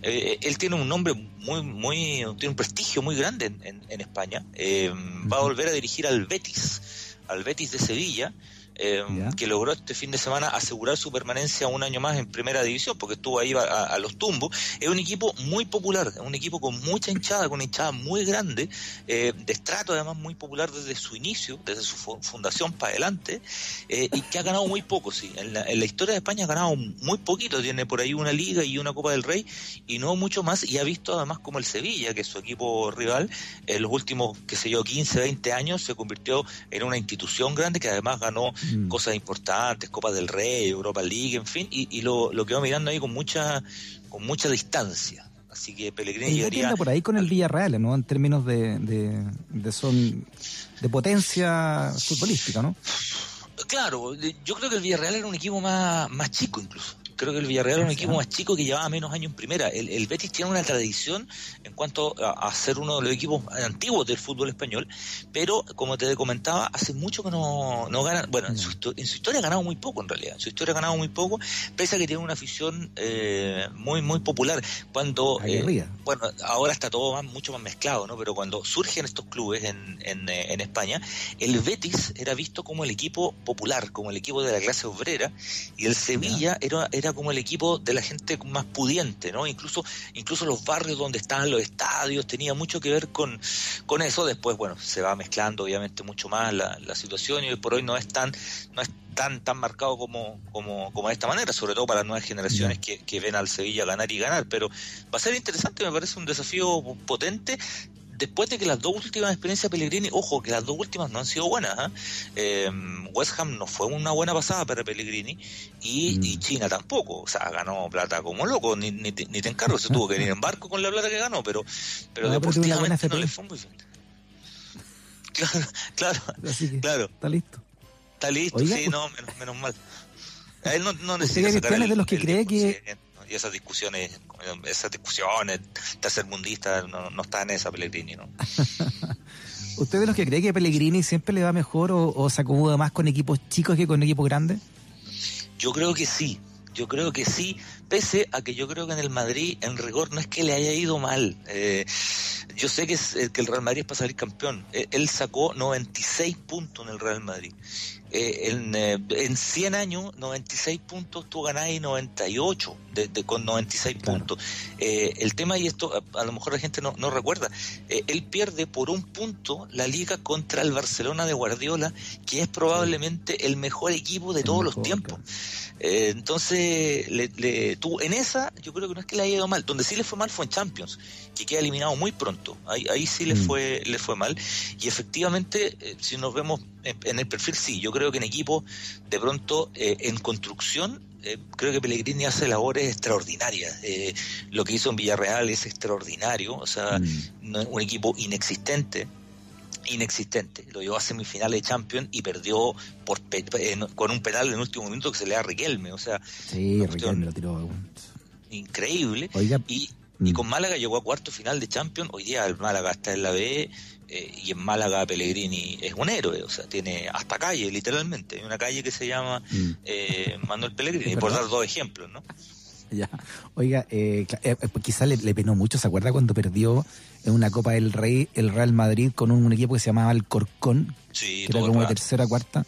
Eh, él tiene un nombre muy, muy, tiene un prestigio muy grande en, en, España. Eh, va a volver a dirigir al Betis, al Betis de Sevilla eh, que logró este fin de semana asegurar su permanencia un año más en primera división, porque estuvo ahí a, los tumbos. Es un equipo muy popular, un equipo con mucha hinchada, con una hinchada muy grande, eh, de estrato además muy popular desde su inicio, desde su fundación para adelante, eh, y que ha ganado muy poco, sí. En la, historia de España ha ganado muy poquito, tiene por ahí una liga y una Copa del Rey, y no mucho más, y ha visto además como el Sevilla, que es su equipo rival, en los últimos, qué sé yo, 15, 20 años, se convirtió en una institución grande que además ganó Mm. cosas importantes, Copa del Rey, Europa League, en fin, y, y lo, lo quedó mirando ahí con mucha, con mucha distancia. Así que Pellegrini llegaría... por ahí con el Villarreal, ¿no? En términos de, de, de, son, de potencia futbolística, ¿no? Claro, yo creo que el Villarreal era un equipo más, más chico incluso creo que el Villarreal es un equipo más chico que llevaba menos años en primera. El, Betis tiene una tradición en cuanto a, ser uno de los equipos antiguos del fútbol español, pero como te comentaba, hace mucho que no, no ganan. Bueno, en su, historia ha ganado muy poco en realidad. En su historia ha ganado muy poco, pese a que tiene una afición eh, muy, muy popular. Cuando. Eh, bueno, ahora está todo más, mucho más mezclado, ¿no? Pero cuando surgen estos clubes en, en, eh, en España, el Betis era visto como el equipo popular, como el equipo de la clase obrera, y el Sevilla era, era como el equipo de la gente más pudiente, ¿no? Incluso, incluso los barrios donde estaban los estadios tenía mucho que ver con, con eso. Después, bueno, se va mezclando obviamente mucho más la, la situación y hoy por hoy no es tan, no es tan, tan marcado como, como, como de esta manera, sobre todo para las nuevas generaciones que, que ven al Sevilla ganar y ganar. Pero va a ser interesante, me parece un desafío potente después de que las dos últimas experiencias Pellegrini, ojo, que las dos últimas no han sido buenas, ¿eh? eh West Ham no fue una buena pasada para Pellegrini y, y, mm. China tampoco, o sea, ganó plata como loco, ni, ni, te, ni te encargo, se tuvo que ir en barco con la plata que ganó, pero, pero deportivamente no le fue muy bien. [LAUGHS] Claro, claro, claro. Está listo. Está listo, sí, pues no, menos, menos mal. A él no, no necesita sacar el, de los que cree que y esas discusiones, esas discusiones tercermundistas, no, no está en esa Pellegrini, ¿no? [LAUGHS] ¿Usted de los que cree que Pellegrini siempre le va mejor o, se acomoda más con equipos chicos que con equipos grandes? Yo creo que sí, yo creo que sí, pese a que yo creo que en el Madrid, en rigor, no es que le haya ido mal. Eh, yo sé que, es, eh, que el Real Madrid es para salir campeón. Eh, él sacó 96 puntos en el Real Madrid. Eh, en, eh, en 100 años, 96 puntos, tú ganáis 98 de, de, con 96 puntos. Eh, el tema, y esto a, lo mejor la gente no, no recuerda, eh, él pierde por un punto la liga contra el Barcelona de Guardiola, que es probablemente el mejor equipo de todos los tiempos. Eh, entonces, le, le, tú, en esa, yo creo que no es que le haya ido mal. Donde sí le fue mal fue en Champions, que queda eliminado muy pronto. Ahí, ahí sí le, mm. fue, le fue mal. Y efectivamente, eh, si nos vemos en, en, el perfil, sí, yo creo que en equipo, de pronto, eh, en construcción, eh, creo que Pellegrini hace labores extraordinarias. Eh, lo que hizo en Villarreal es extraordinario, o sea, mm. un equipo inexistente inexistente. Lo llevó a semifinales de Champions y perdió por con un penal en el último minuto que se le da a Riquelme. O sea, sí, Riquelme lo tiró. Increíble. y, y mm. con Málaga llegó a cuarto final de Champions. Hoy día el Málaga está en la B eh, y en Málaga Pellegrini es un héroe. O sea, tiene hasta calle, literalmente. Hay una calle que se llama mm. eh, Manuel Pellegrini, [LAUGHS] por dar dos ejemplos, ¿no? [LAUGHS] Ya. Oiga, eh, eh, quizás le, le, penó mucho, ¿se acuerda cuando perdió en una Copa del Rey el Real Madrid con un, un equipo que se llamaba Alcorcón? Sí, que era como la tercera, cuarta.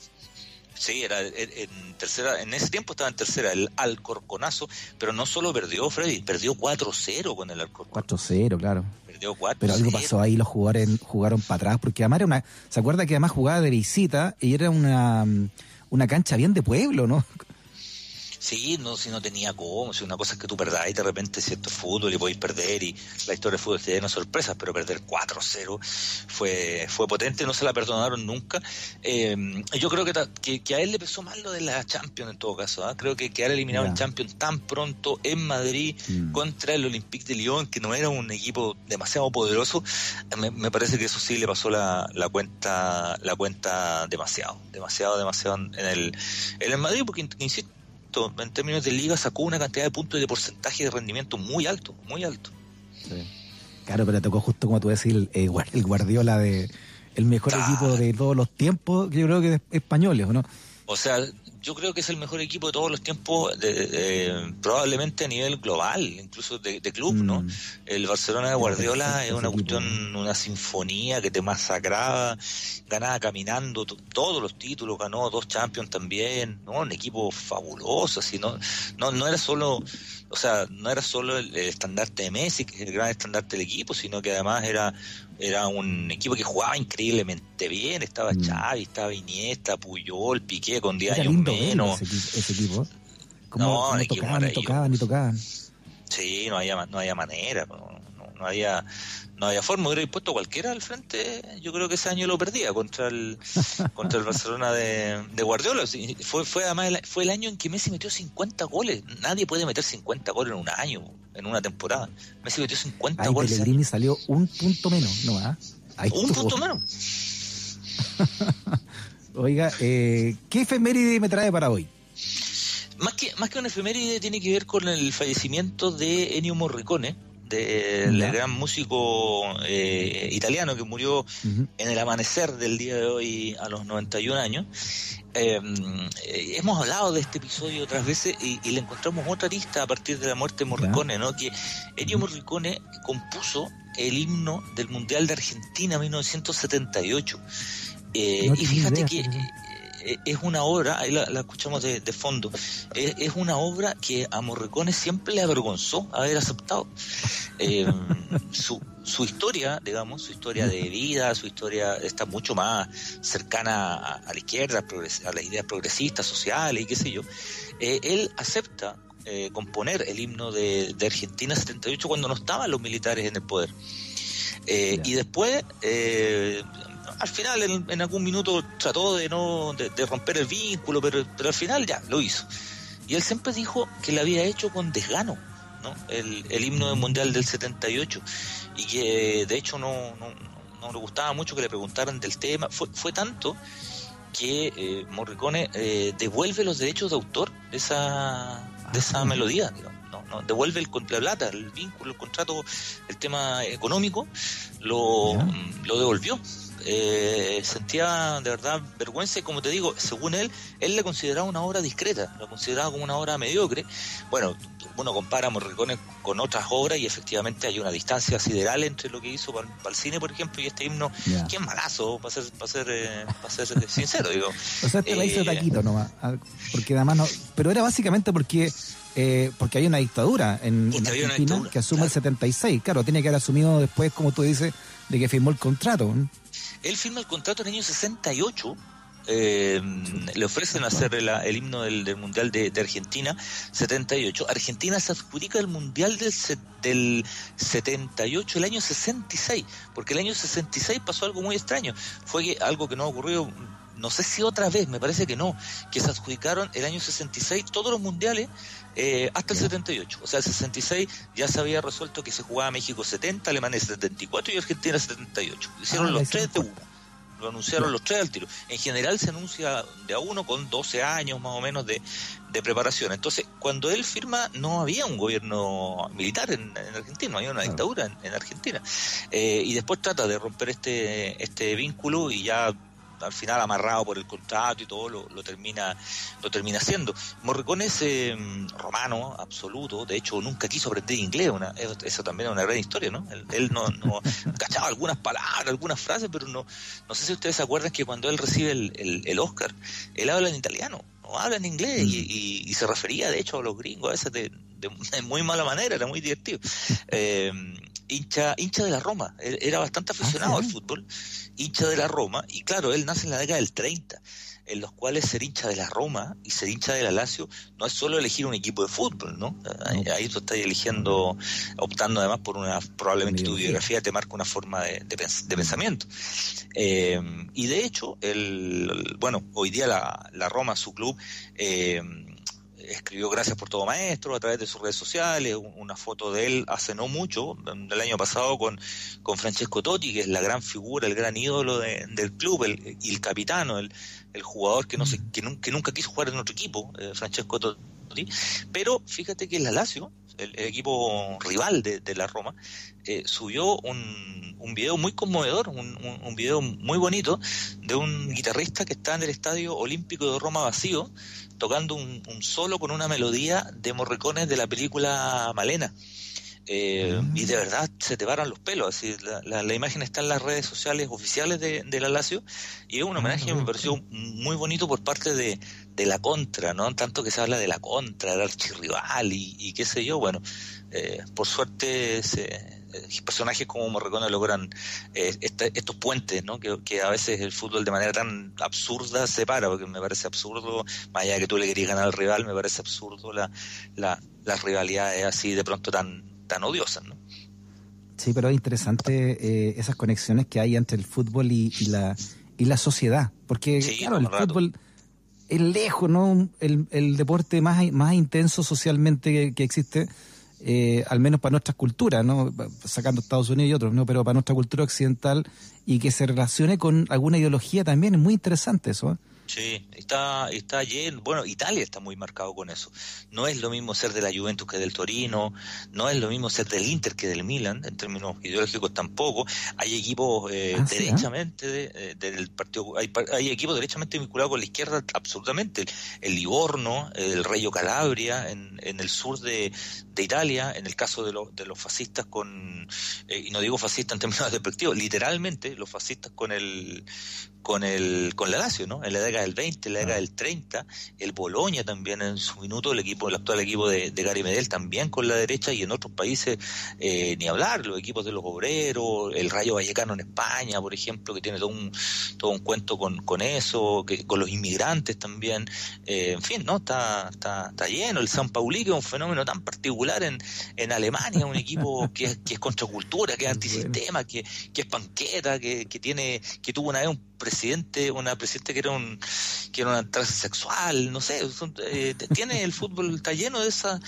Sí, era en, tercera, en ese tiempo estaba en tercera el Alcorconazo, pero no solo perdió Freddy, perdió 4-0 con el Alcorcón. 4-0, claro. Perdió 4 Pero algo pasó ahí, los jugadores jugaron para atrás, porque además era una, ¿se acuerda que además jugaba de visita y era una, una cancha bien de pueblo, ¿no? Sí, no, si no tenía cómo, si una cosa es que tú perdáis de repente cierto fútbol y podéis perder y la historia del fútbol te llena sorpresas, pero perder 4-0 fue, fue potente, no se la perdonaron nunca. Eh, yo creo que, que, a él le pesó mal lo de la Champions en todo caso, ¿ah? creo que quedar eliminado en Champions tan pronto en Madrid mm. contra el Olympique de Lyon, que no era un equipo demasiado poderoso, me, parece que eso sí le pasó la, la cuenta la cuenta demasiado, demasiado, demasiado en el, en el Madrid, porque insisto, en términos de liga, sacó una cantidad de puntos y de porcentaje de rendimiento muy alto, muy alto. Claro, pero tocó justo como tú decís, el, el Guardiola de el mejor equipo de todos los tiempos, yo creo que es españoles, ¿no? O sea, yo creo que es el mejor equipo de todos los tiempos, de, probablemente a nivel global, incluso de, club, ¿no? Mm. El Barcelona de Guardiola es una cuestión, una sinfonía que te masacraba, ganaba caminando todos los títulos, ganó dos Champions también, ¿no? Un equipo fabuloso, así, ¿no? No, no era solo o sea, no era solo el, estandarte de Messi, que es el gran estandarte del equipo, sino que además era, era un equipo que jugaba increíblemente bien. Estaba mm. Xavi, estaba Iniesta, Puyol, Piqué con 10 años menos. Ese, equipo. no, no tocaban, ni tocaban, ni tocaban. Sí, no había, no había manera, no, no había no había forma, hubiera puesto cualquiera al frente, yo creo que ese año lo perdía contra el [LAUGHS] contra el Barcelona de, Guardiola. Fue, fue además el, fue el año en que Messi metió 50 goles. Nadie puede meter 50 goles en un año, en una temporada. Messi metió 50 Ay, goles. Pellegrini salió un punto menos, ¿no? ¿ah? un punto menos. [LAUGHS] Oiga, eh, ¿qué efeméride me trae para hoy? Más que, más que una efeméride tiene que ver con el fallecimiento de Ennio Morricone, del gran músico eh, italiano que murió en el amanecer del día de hoy a los 91 años. Em, eh, hemos hablado de este episodio otras veces y, le encontramos otra lista a partir de la muerte de Morricone, ¿no? Que Ennio Morricone compuso el himno del Mundial de Argentina 1978. Eh, y fíjate que es una obra, ahí la, escuchamos de, fondo, es, una obra que a Morricone siempre le avergonzó haber aceptado. Eh, [LAUGHS] su, su historia, digamos, su historia de vida, su historia está mucho más cercana a, la izquierda, a las ideas progresistas, sociales y qué sé yo. Eh, él acepta componer el himno de, de, Argentina 78 cuando no estaban los militares en el poder. y después al final en, algún minuto trató de no de, romper el vínculo, pero, pero al final ya lo hizo. Y él siempre dijo que lo había hecho con desgano, ¿no? El, el himno del Mundial del 78 y que de hecho no, no, no, le gustaba mucho que le preguntaran del tema. Fue, fue tanto que eh, Morricone eh, devuelve los derechos de autor de esa, de esa ah. melodía, No, no, devuelve el, la plata, el vínculo, el contrato, el tema económico, lo, lo devolvió eh, sentía de verdad vergüenza y como te digo, según él, él le consideraba una obra discreta, lo consideraba como una obra mediocre. Bueno, uno compara Morricone con otras obras y efectivamente hay una distancia sideral entre lo que hizo para, el cine, por ejemplo, y este himno, que es malazo, para ser, para ser, eh, para ser [LAUGHS] sincero, digo. O sea, te la hizo eh, taquito nomás, porque además no, pero era básicamente porque eh, porque hay una dictadura en, Argentina que asume el 76. Claro, tiene que haber asumido después, como tú dices, de que firmó el contrato. Él firma el contrato en el año 68. Eh, le ofrecen hacer el, himno del, Mundial de, Argentina 78. Argentina se adjudica el Mundial del, del 78, el año 66, porque el año 66 pasó algo muy extraño. Fue algo que no ocurrió no sé si otra vez, me parece que no, que se adjudicaron el año 66 todos los mundiales eh, hasta el 78. O sea, el 66 ya se había resuelto que se jugaba México 70, Alemania 74 y Argentina 78. Hicieron ah, los tres de uno. Lo anunciaron los tres al tiro. En general se anuncia de a uno con 12 años más o menos de, preparación. Entonces, cuando él firma, no había un gobierno militar en, Argentina, no había una dictadura en, Argentina. Eh, y después trata de romper este, este vínculo y ya al final amarrado por el contrato y todo lo, termina lo termina haciendo. Morricone es em, romano absoluto, de hecho nunca quiso aprender inglés, una, eso también es una gran historia, ¿no? Él, no, no [LAUGHS] cachaba algunas palabras, algunas frases, pero no, no sé si ustedes se acuerdan que cuando él recibe el, el, Oscar, él habla en italiano, no habla en inglés y, y, se refería de hecho a los gringos a veces de, de, [LAUGHS] muy mala manera, era muy divertido. [LAUGHS] Eh, hincha, hincha de la Roma, era bastante aficionado al fútbol, hincha de la Roma, y claro, él nace en la década del 30 en los cuales ser hincha de la Roma y ser hincha de la Lazio no es solo elegir un equipo de fútbol, ¿no? Ahí, tú estás eligiendo, optando además por una, probablemente tu biografía te marca una forma de, pensamiento. Eh, y de hecho, el, bueno, hoy día la, la Roma, su club, eh, escribió Gracias por todo maestro a través de sus redes sociales, una foto de él hace no mucho, del año pasado, con, con Francesco Totti, que es la gran figura, el gran ídolo del club, el, y el capitano, el, el jugador que, no se, que, nunca, quiso jugar en otro equipo, eh, Francesco Totti. Pero fíjate que la Lazio, el, equipo rival de, la Roma, eh, subió un, un video muy conmovedor, un, video muy bonito de un guitarrista que está en el Estadio Olímpico de Roma vacío, tocando un, solo con una melodía de morricones de la película Malena. Eh, y de verdad se te paran los pelos. Así, la, la, imagen está en las redes sociales oficiales de, la Lazio y es un homenaje que me pareció muy bonito por parte de, la contra, ¿no? Tanto que se habla de la contra, del archirrival y, y qué sé yo. Bueno, eh, por suerte se, eh, personajes como Morricone logran eh, estos puentes, ¿no? Que, a veces el fútbol de manera tan absurda separa, porque me parece absurdo, más allá de que tú le querías ganar al rival, me parece absurdo la, la, las rivalidades así de pronto tan, tan odiosas, ¿no? Sí, pero es interesante eh, esas conexiones que hay entre el fútbol y, la y la sociedad, porque claro, el fútbol es lejos, ¿no? El, el deporte más, más intenso socialmente que existe eh, al menos para nuestras culturas, ¿no? sacando Estados Unidos y otros, ¿no? pero para nuestra cultura occidental y que se relacione con alguna ideología también es muy interesante eso. ¿eh? Sí, está, está lleno. Bueno, Italia está muy marcado con eso. No es lo mismo ser de la Juventus que del Torino, no es lo mismo ser del Inter que del Milan, en términos ideológicos tampoco. Hay equipos eh, ah, derechamente eh, del partido, hay, hay, equipos derechamente vinculados con la izquierda, absolutamente. El, Livorno, el Reyo Calabria, en, en el sur de, de, Italia, en el caso de, de los fascistas con, eh, y no digo fascistas en términos [LAUGHS] despectivos, literalmente los fascistas con el con el con la Lazio, ¿no? En la década del 20, en la década del 30, el Boloña también en su minuto, el equipo, el actual equipo de, Gary Medel también con la derecha y en otros países eh, ni hablar, los equipos de los obreros, el Rayo Vallecano en España, por ejemplo, que tiene todo un todo un cuento con, con eso, que con los inmigrantes también, eh, en fin, ¿no? Está, está, está lleno, el San Pauli que es un fenómeno tan particular en, en Alemania, un equipo [LAUGHS] que es, que es contracultura, que es antisistema, que, que es panqueta, que, que tiene, que tuvo una vez un presidente, una presidente que era un que era una transexual, no sé, eh, tiene el fútbol está lleno de esa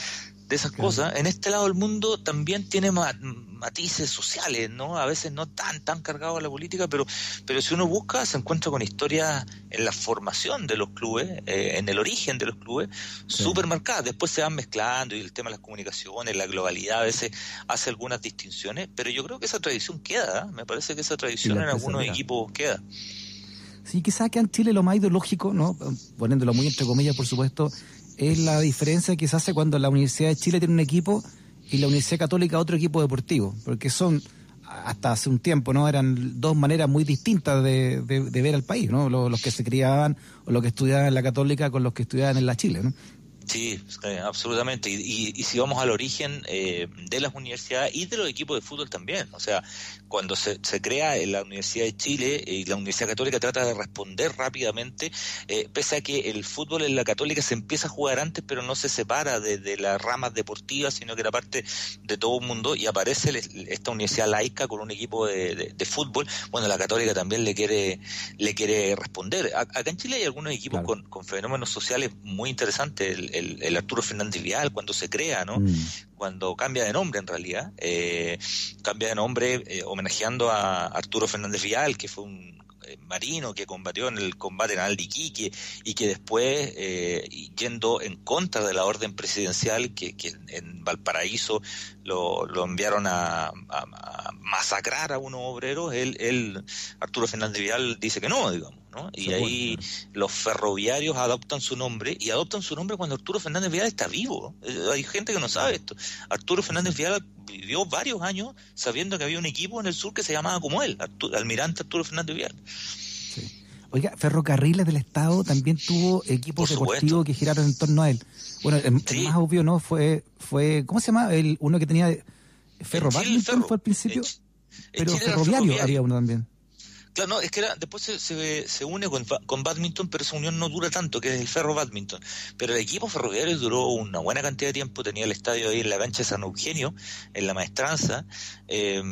de esas cosas. En este lado del mundo también tiene matices sociales, ¿no? A veces no tan tan cargado a la política, pero pero si uno busca se encuentra con historias en la formación de los clubes, eh, en el origen de los clubes, súper marcadas. Después se van mezclando y el tema de las comunicaciones, la globalidad a veces hace algunas distinciones, pero yo creo que esa tradición queda, ¿eh? me parece que esa tradición en algunos equipos queda. Sí, quizás que en Chile lo más ideológico, ¿no? poniéndolo muy entre comillas, por supuesto, es la diferencia que se hace cuando la Universidad de Chile tiene un equipo y la Universidad Católica otro equipo deportivo, porque son, hasta hace un tiempo, ¿no? Eran dos maneras muy distintas de, ver al país, ¿no? Los, los, que se criaban o los que estudiaban en la Católica con los que estudiaban en la Chile, ¿no? Sí, absolutamente. Y, y, si vamos al origen eh, de las universidades y de los equipos de fútbol también, o sea, cuando se, se crea en la Universidad de Chile y la Universidad Católica trata de responder rápidamente, eh, pese a que el fútbol en la Católica se empieza a jugar antes, pero no se separa de, las ramas deportivas, sino que era parte de todo el mundo y aparece esta universidad laica con un equipo de, fútbol. Bueno, la Católica también le quiere le quiere responder. Acá en Chile hay algunos equipos con, con fenómenos sociales muy interesantes. El, el, Arturo Fernández Vial cuando se crea, ¿no? Mm. Cuando cambia de nombre en realidad, eh, cambia de nombre eh, homenajeando a Arturo Fernández Vial, que fue un eh, marino que combatió en el combate naval de Iquique y que después, eh, yendo en contra de la orden presidencial que, que en Valparaíso lo, lo enviaron a, masacrar a unos obreros, él, él, Arturo Fernández Vial dice que no, digamos, ¿no? Y ahí los ferroviarios adoptan su nombre y adoptan su nombre cuando Arturo Fernández Vial está vivo. Eh, hay gente que no sabe esto. Arturo Fernández Vial vivió varios años sabiendo que había un equipo en el sur que se llamaba como él, Almirante Arturo Fernández Vial. Oiga, Ferrocarriles del Estado también tuvo equipos deportivos que giraron en torno a él. Bueno, el, más obvio, ¿no? Fue, fue ¿cómo se llama? El, uno que tenía Ferro Chile, Badminton Ferro. fue al principio, pero ferroviario. había uno también. Claro, no, es que después se, se, se une con, con badminton, pero esa unión no dura tanto, que es el ferro badminton. Pero el equipo ferroviario duró una buena cantidad de tiempo, tenía el estadio ahí en la cancha de San Eugenio, en la maestranza. Eh,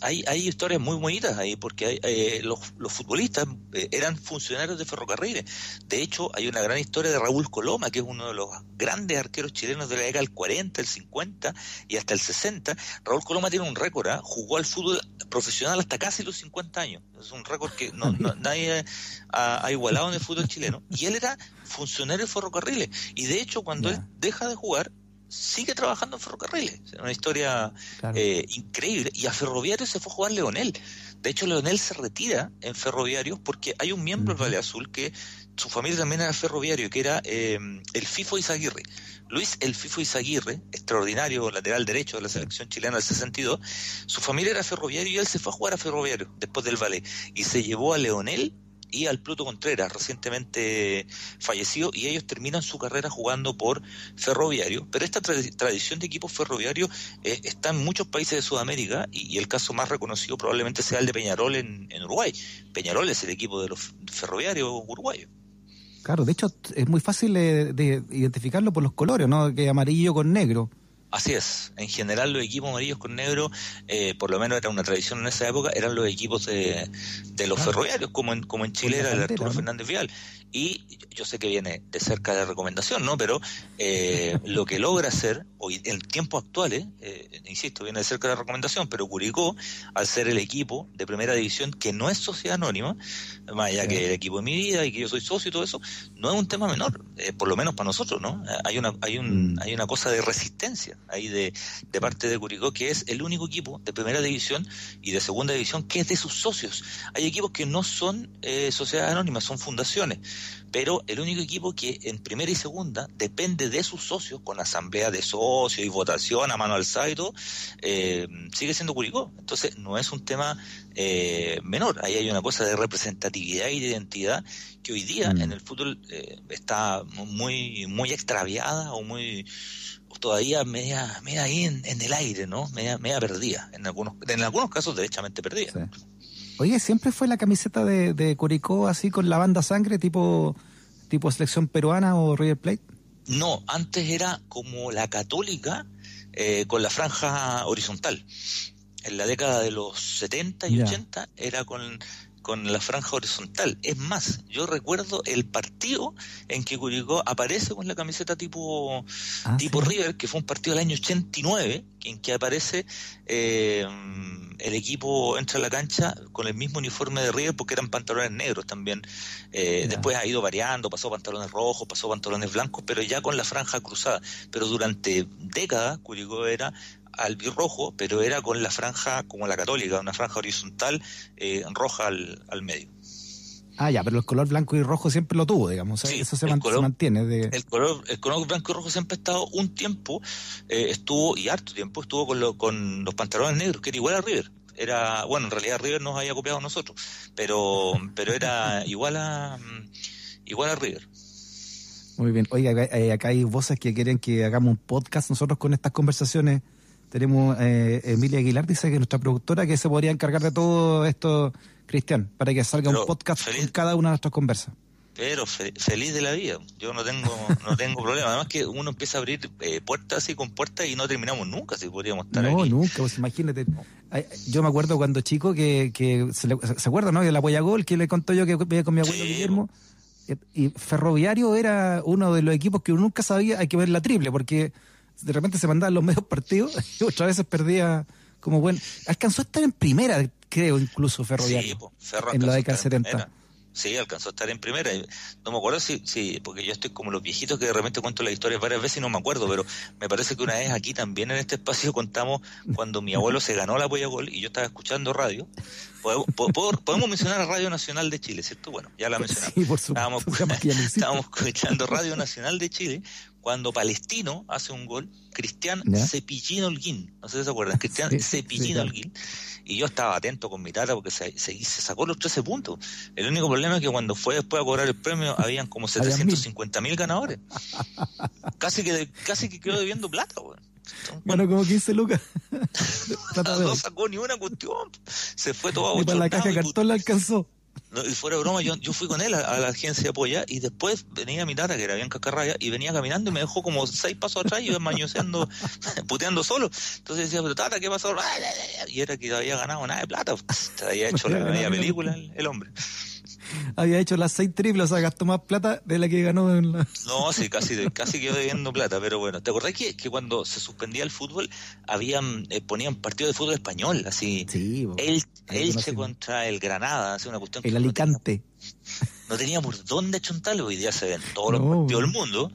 hay, hay historias muy bonitas ahí, porque hay, eh, los, los futbolistas eh, eran funcionarios de ferrocarriles. De hecho, hay una gran historia de Raúl Coloma, que es uno de los grandes arqueros chilenos de la década del 40, el 50 y hasta el 60. Raúl Coloma tiene un récord, ¿ah? jugó al fútbol profesional hasta casi los 50 años. Es un récord que no, no- nadie ha, ha igualado en el fútbol chileno. Y él era funcionario de ferrocarriles. Y de hecho, cuando él deja de jugar, sigue trabajando en ferrocarriles. Es una historia Claro. eh, increíble. Y a Ferroviario se fue a jugar Leonel. De hecho, Leonel se retira en Ferroviario porque hay un miembro del. Valle Azul que su familia también era ferroviario, que era eh, el FIFO Izaguirre. Luis el FIFO Izaguirre, extraordinario lateral derecho de la selección chilena del 62, su familia era ferroviario y él se fue a jugar a Ferroviario después del Valle. Y se llevó a Leonel y al Pluto Contreras, recientemente fallecido, y ellos terminan su carrera jugando por Ferroviario. Pero esta tra- tradición de equipos ferroviarios eh, está en muchos países de Sudamérica y, y el caso más reconocido probablemente sea el de Peñarol en, en Uruguay. Peñarol es el equipo de los ferroviarios uruguayos. Claro, de hecho es muy fácil eh, de identificarlo por los colores, ¿no? Que amarillo con negro. Así es. En general los equipos amarillos con negro, eh, por lo menos era una tradición en esa época, eran los equipos de, de los Claro. ferroviarios, como en, como en Chile era el Arturo ¿no? Fernández Vial. Y yo sé que viene de cerca de recomendación, ¿no? Pero eh, [LAUGHS] lo que logra hacer hoy en tiempos actuales, eh, insisto, viene de cerca de la recomendación, pero Curicó, al ser el equipo de primera división que no es sociedad anónima, más allá Sí. que el equipo de mi vida y que yo soy socio y todo eso, no es un tema menor, eh, por lo menos para nosotros, ¿no? Hay una, hay un, Mm. hay una cosa de resistencia ahí de, de parte de Curicó, que es el único equipo de primera división y de segunda división que es de sus socios. Hay equipos que no son eh, sociedades anónimas, son fundaciones, pero el único equipo que en primera y segunda depende de sus socios, con asamblea de socios y votación a mano alzada y todo, eh, sigue siendo Curicó. Entonces no es un tema eh, menor, ahí hay una cosa de representatividad y de identidad que hoy día Mm. en el fútbol eh, está muy muy extraviada o muy todavía media, media ahí en, en el aire, ¿no? Media, media perdida, en algunos, en algunos casos derechamente perdida. Sí. Oye, siempre fue la camiseta de, de Curicó así con la banda sangre tipo, tipo selección peruana o River Plate. No, antes era como la católica eh, con la franja horizontal. En la década de los 70 y Ya. 80 era con, con la franja horizontal. Es más, yo recuerdo el partido en que Curicó aparece con la camiseta tipo, Ah, tipo sí. River, que fue un partido del año 89, en que aparece eh, el equipo entra a la cancha con el mismo uniforme de River porque eran pantalones negros también. Eh. Después ha ido variando, pasó pantalones rojos, pasó pantalones blancos, pero ya con la franja cruzada. Pero durante décadas Curicó era albirrojo, pero era con la franja como la católica, una franja horizontal eh, roja al, al medio. Ah, ya, pero el color blanco y rojo siempre lo tuvo, digamos. Sí, eso se, el man- se color- mantiene. De... El color, el color blanco y rojo siempre ha estado un tiempo, eh, estuvo, y harto tiempo, estuvo con, lo- con los pantalones negros, que era igual a River. Era, bueno, en realidad River nos había copiado a nosotros, pero, pero era [LAUGHS] igual a, igual a River. Muy bien. Oiga, acá hay voces que quieren que hagamos un podcast nosotros con estas conversaciones. Tenemos eh, Emilia Aguilar, dice que nuestra productora, que se podría encargar de todo esto, Cristian, para que salga Pero un podcast feliz- con cada una de nuestras conversas. Pero fe- feliz de la vida, yo no tengo, no tengo problema. Además que uno empieza a abrir eh, puertas así con puertas y no terminamos nunca, si podríamos estar No, aquí. nunca, pues imagínate. Yo me acuerdo cuando chico que, que se, le- se acuerda, ¿no? De la Gol que le contó yo que veía con mi abuelo Sí, Guillermo. Y Ferroviario era uno de los equipos que uno nunca sabía, hay que ver la triple, porque de repente se mandaban los medios partidos [LAUGHS] y otras veces perdía como buen. Alcanzó a estar en primera, creo, incluso Ferroviario. Sí, po, Ferro en la década estar en 70. primera. Sí, alcanzó a estar en primera. Y No me acuerdo si, si, porque yo estoy como los viejitos que de repente cuento la historia varias veces y no me acuerdo, pero me parece que una vez aquí también en este espacio [LAUGHS] contamos cuando mi abuelo se ganó la Polla Gol y yo estaba escuchando radio. Podemos, po- po- podemos mencionar a Radio Nacional de Chile, ¿cierto? Bueno, ya la mencionamos. Sí, por supuesto. Estábamos, estábamos escuchando Radio Nacional de Chile cuando Palestino hace un gol, Cristian Ya. Cepillín Holguín, no sé si se acuerdan, Cristian Sí, Cepillín sí, claro. Holguín, y yo estaba atento con mi tata porque se, se, se sacó los 13 puntos. El único problema es que cuando fue después a cobrar el premio habían como [LAUGHS] Habían mil. 750 mil ganadores. casi que casi que quedó debiendo plata, weón. Ganó como 15 lucas. [LAUGHS] no sacó ni una cuestión. Se fue todo a Y para la caja de cartón la alcanzó. No, y fuera de broma, yo, yo fui con él a, la agencia de apoya y después venía mi tata, que era bien cacarraya, y venía caminando y me dejó como seis pasos atrás y iba mañoseando, [LAUGHS] puteando solo. Entonces decía, pero tata, ¿qué pasó? Y era que había ganado nada de plata. Se había hecho la media película el, el hombre. [LAUGHS] Había hecho las seis triples, o sea, gastó más plata de la que ganó en la... No, sí, casi, casi quedó debiendo plata, pero bueno. ¿Te acordás que, que cuando se suspendía el fútbol, habían eh, ponían partido de fútbol español, así? Sí, bo. El, Elche contra el Granada, hace una cuestión El no Alicante. no tenía por dónde chuntarlo. Hoy día se ven todos los No. partidos del mundo,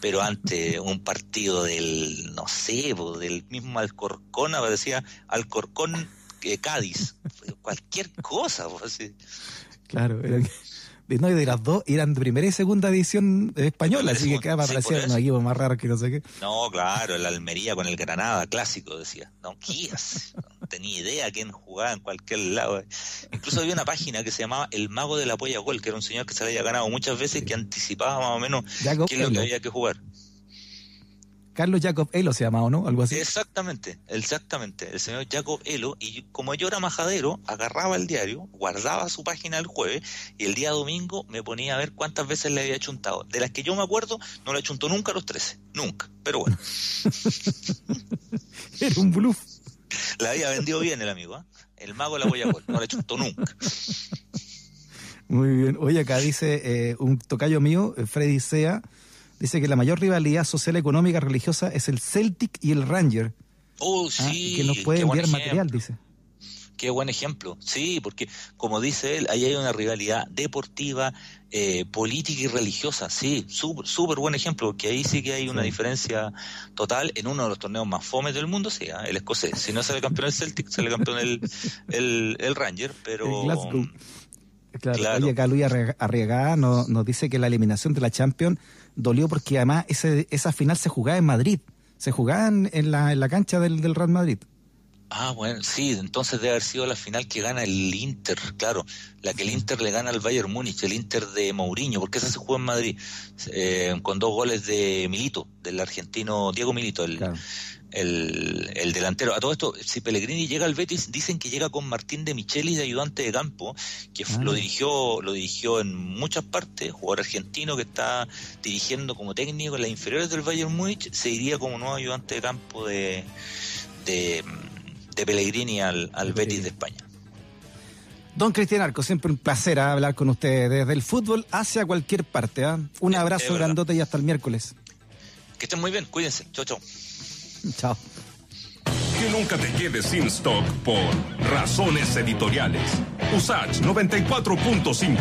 pero ante un partido del, no sé, del mismo Alcorcón, aparecía Alcorcón eh, Cádiz, cualquier cosa. así. Claro. Era, no, y de las dos eran de primera y segunda edición española, así que segunda, cada sí, eso. equipos más raros que no sé qué. No, claro, el Almería con el Granada, clásico, decía. No, ¿qué es? No tenía idea quién jugaba en cualquier lado. Incluso había una página que se llamaba El Mago de la Polla Gol, que era un señor que se había ganado muchas veces, que anticipaba más o menos qué es lo que había que jugar. Carlos Jacob Elo se llamaba, ¿no? Algo así. Exactamente, exactamente. El señor Jacob Elo, y como yo era majadero, agarraba el diario, guardaba su página el jueves, y el día domingo me ponía a ver cuántas veces le había chuntado. De las que yo me acuerdo, no le chuntó nunca a los 13, nunca. Pero bueno, [LAUGHS] Era un bluff. la había vendido bien el amigo, ¿ah? El mago de la Boya Gol, no le chuntó nunca. Muy bien. Oye, acá dice eh, un tocayo mío, eh, Freddy Sea, dice que la mayor rivalidad social, económica, religiosa es el Celtic y el Ranger. Oh, ¿ah? sí. y que nos puede enviar material, dice. Qué buen ejemplo. Sí, porque como dice él, ahí hay una rivalidad deportiva, eh, política y religiosa. Sí, súper súper buen ejemplo, porque ahí sí que hay una Sí. diferencia total en uno de los torneos más fomes del mundo, sí, ¿ah? el escocés. Si no sale campeón el Celtic, sale campeón el, el, el Ranger, pero... El Glasgow. Claro. Claro. Oye, Arre- Arriagada nos, nos dice que la eliminación de la Champions dolió porque además ese, esa final se jugaba en Madrid. Se jugaba en, en la, en la cancha del, del Real Madrid. Ah, bueno, sí, entonces debe haber sido la final que gana el Inter, claro, la que el Inter le gana al Bayern Múnich, el Inter de Mourinho, porque esa se jugó en Madrid, eh, con dos goles de Milito, del argentino Diego Milito, el, Claro. El, el delantero. A todo esto, si Pellegrini llega al Betis, dicen que llega con Martín de Michelis de ayudante de campo, que f- Ah. lo dirigió lo dirigió en muchas partes, jugador argentino que está dirigiendo como técnico en las inferiores del Bayern Múnich, se iría como nuevo ayudante de campo de, de, de Pellegrini al, al Betis de España. Don Cristian Arco, siempre un placer hablar con usted desde el fútbol hacia cualquier parte. ¿ah? Un abrazo grandote y hasta el miércoles. Que estén muy bien, cuídense. Chau, chau. [LAUGHS] Chao. Que nunca te quedes sin stock por razones editoriales. Usage 94.5,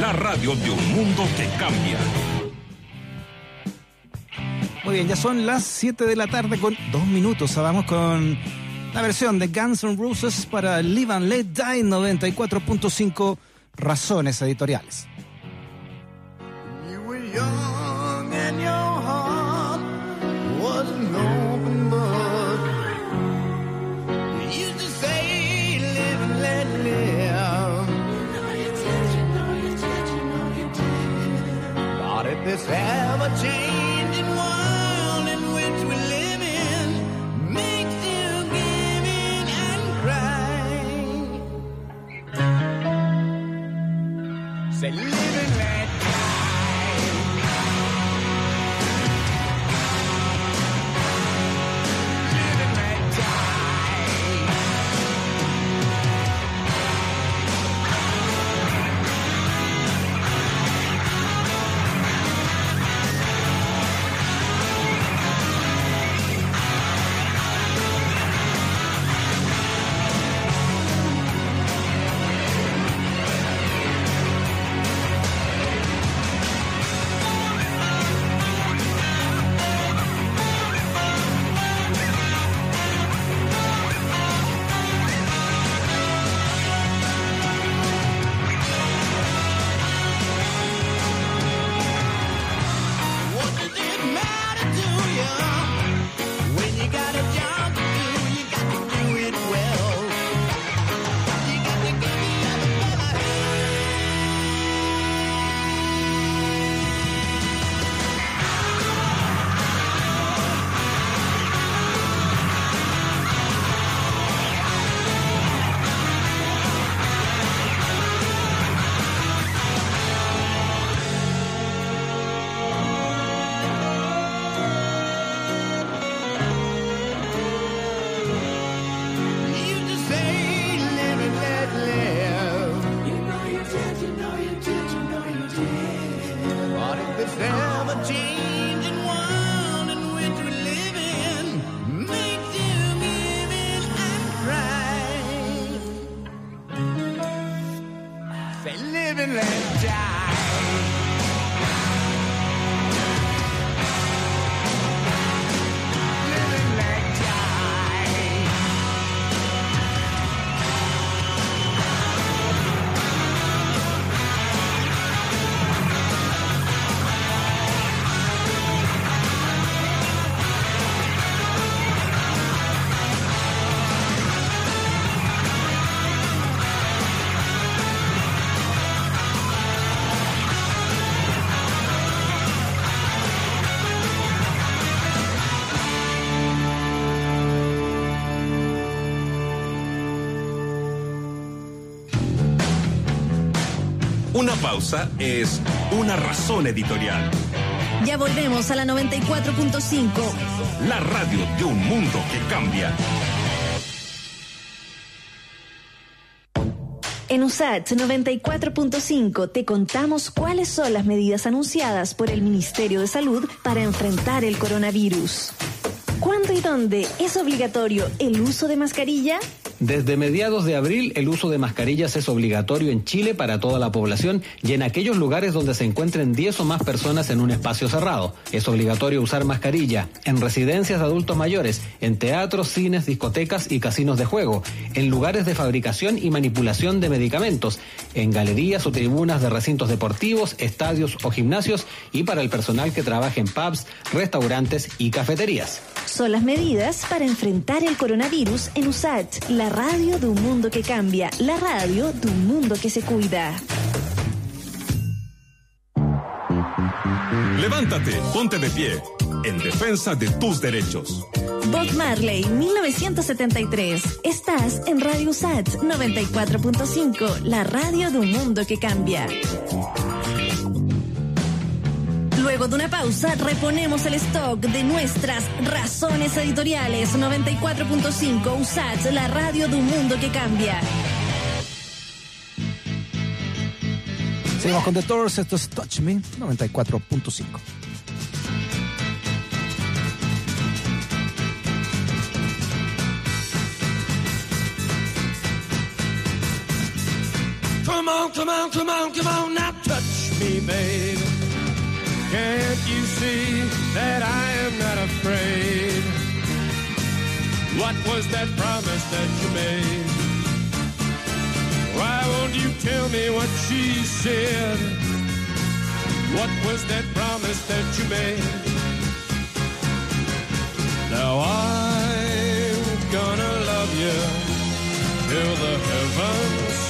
la radio de un mundo que cambia. Muy bien, ya son las 7 de la tarde con dos minutos. Vamos con la versión de Guns N' Roses para Live and Let Die 94.5 Razones Editoriales. You were young and your this ever-changing world in which we live in makes you give in and cry, say Una pausa es una razón editorial. Ya volvemos a la 94.5. La radio de un mundo que cambia. En USAT 94.5 te contamos cuáles son las medidas anunciadas por el Ministerio de Salud para enfrentar el coronavirus. ¿Cuándo y dónde es obligatorio el uso de mascarilla? Desde mediados de abril, el uso de mascarillas es obligatorio en Chile para toda la población y en aquellos lugares donde se encuentren 10 o más personas en un espacio cerrado. Es obligatorio usar mascarilla en residencias de adultos mayores, en teatros, cines, discotecas y casinos de juego, en lugares de fabricación y manipulación de medicamentos, en galerías o tribunas de recintos deportivos, estadios o gimnasios y para el personal que trabaja en pubs, restaurantes y cafeterías. Son las medidas para enfrentar el coronavirus en USAT, radio de un mundo que cambia, la radio de un mundo que se cuida. Levántate, ponte de pie, en defensa de tus derechos. Bob Marley, 1973. Estás en Radio USAT 94.5, la radio de un mundo que cambia. Luego de una pausa, reponemos el stock de nuestras razones editoriales 94.5 USAT, la radio de un mundo que cambia. Seguimos con The Doors, esto es Touch Me 94.5. Come on, come on, come on, come on, now touch me, babe. Can't you see that I am not afraid? What was that promise that you made? Why won't you tell me what she said? What was that promise that you made? Now I'm gonna love you till the heavens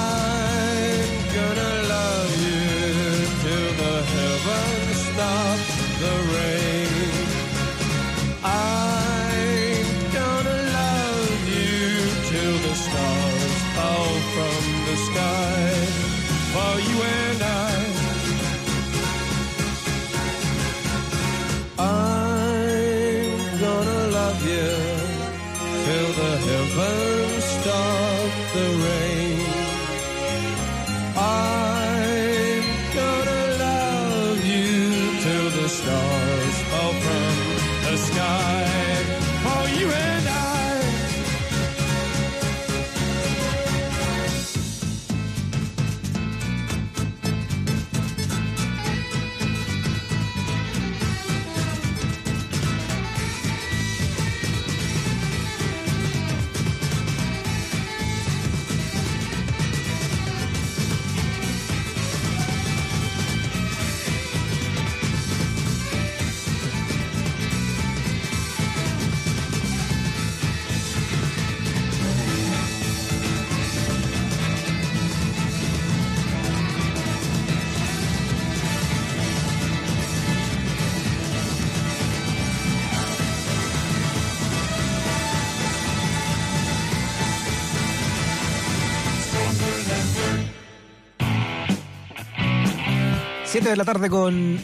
de la tarde con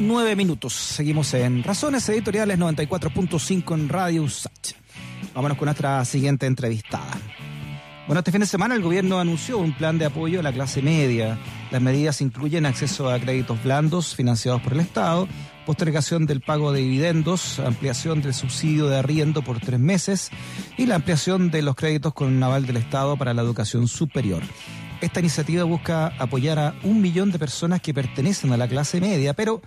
9 minutos. Seguimos en Razones Editoriales 94.5 en Radio USACH. Vámonos con nuestra siguiente entrevistada. Bueno, este fin de semana el gobierno anunció un plan de apoyo a la clase media. Las medidas incluyen acceso a créditos blandos financiados por el Estado, postergación del pago de dividendos, ampliación del subsidio de arriendo por tres meses y la ampliación de los créditos con un aval del Estado para la educación superior. Esta iniciativa busca apoyar a un millón de personas que pertenecen a la clase media, pero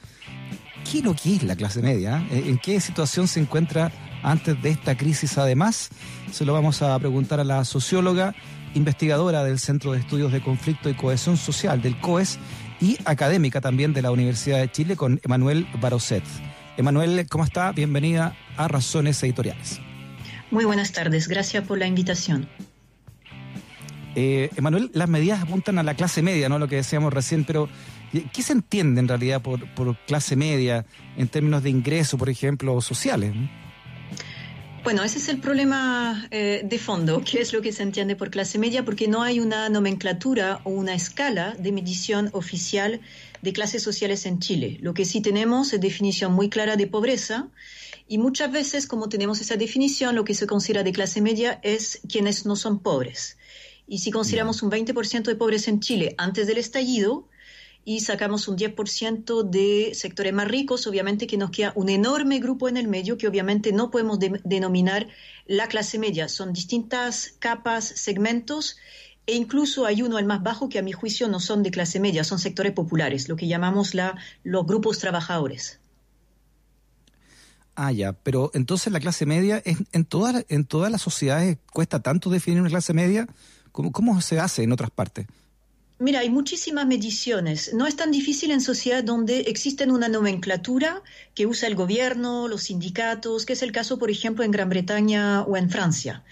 ¿qué lo que es la clase media? Eh, ¿En qué situación se encuentra antes de esta crisis? Además, se lo vamos a preguntar a la socióloga, investigadora del Centro de Estudios de Conflicto y Cohesión Social del COES y académica también de la Universidad de Chile con Emanuel Baroset. Emanuel, ¿cómo está? Bienvenida a Razones Editoriales. Muy buenas tardes, gracias por la invitación. Eh, Emanuel, las medidas apuntan a la clase media, ¿no? Lo que decíamos recién, pero ¿qué se entiende en realidad por, clase media en términos de ingreso, por ejemplo, sociales? Bueno, ese es el problema eh, de fondo, qué es lo que se entiende por clase media, porque no hay una nomenclatura o una escala de medición oficial de clases sociales en Chile. Lo que sí tenemos es definición muy clara de pobreza y muchas veces, como tenemos esa definición, lo que se considera de clase media es quienes no son pobres. Y si consideramos un 20% de pobres en Chile antes del estallido y sacamos un 10% de sectores más ricos, obviamente que nos queda un enorme grupo en el medio que obviamente no podemos denominar la clase media. Son distintas capas, segmentos e incluso hay uno, el más bajo, que a mi juicio no son de clase media, son sectores populares, lo que llamamos la, los grupos trabajadores. Ah, ya, pero entonces la clase media, en, toda, en todas las sociedades cuesta tanto definir una clase media ¿Cómo, se hace en otras partes? Mira, hay muchísimas mediciones. No es tan difícil en sociedades donde existe una nomenclatura que usa el gobierno, los sindicatos, que es el caso, por ejemplo, en Gran Bretaña o en Francia.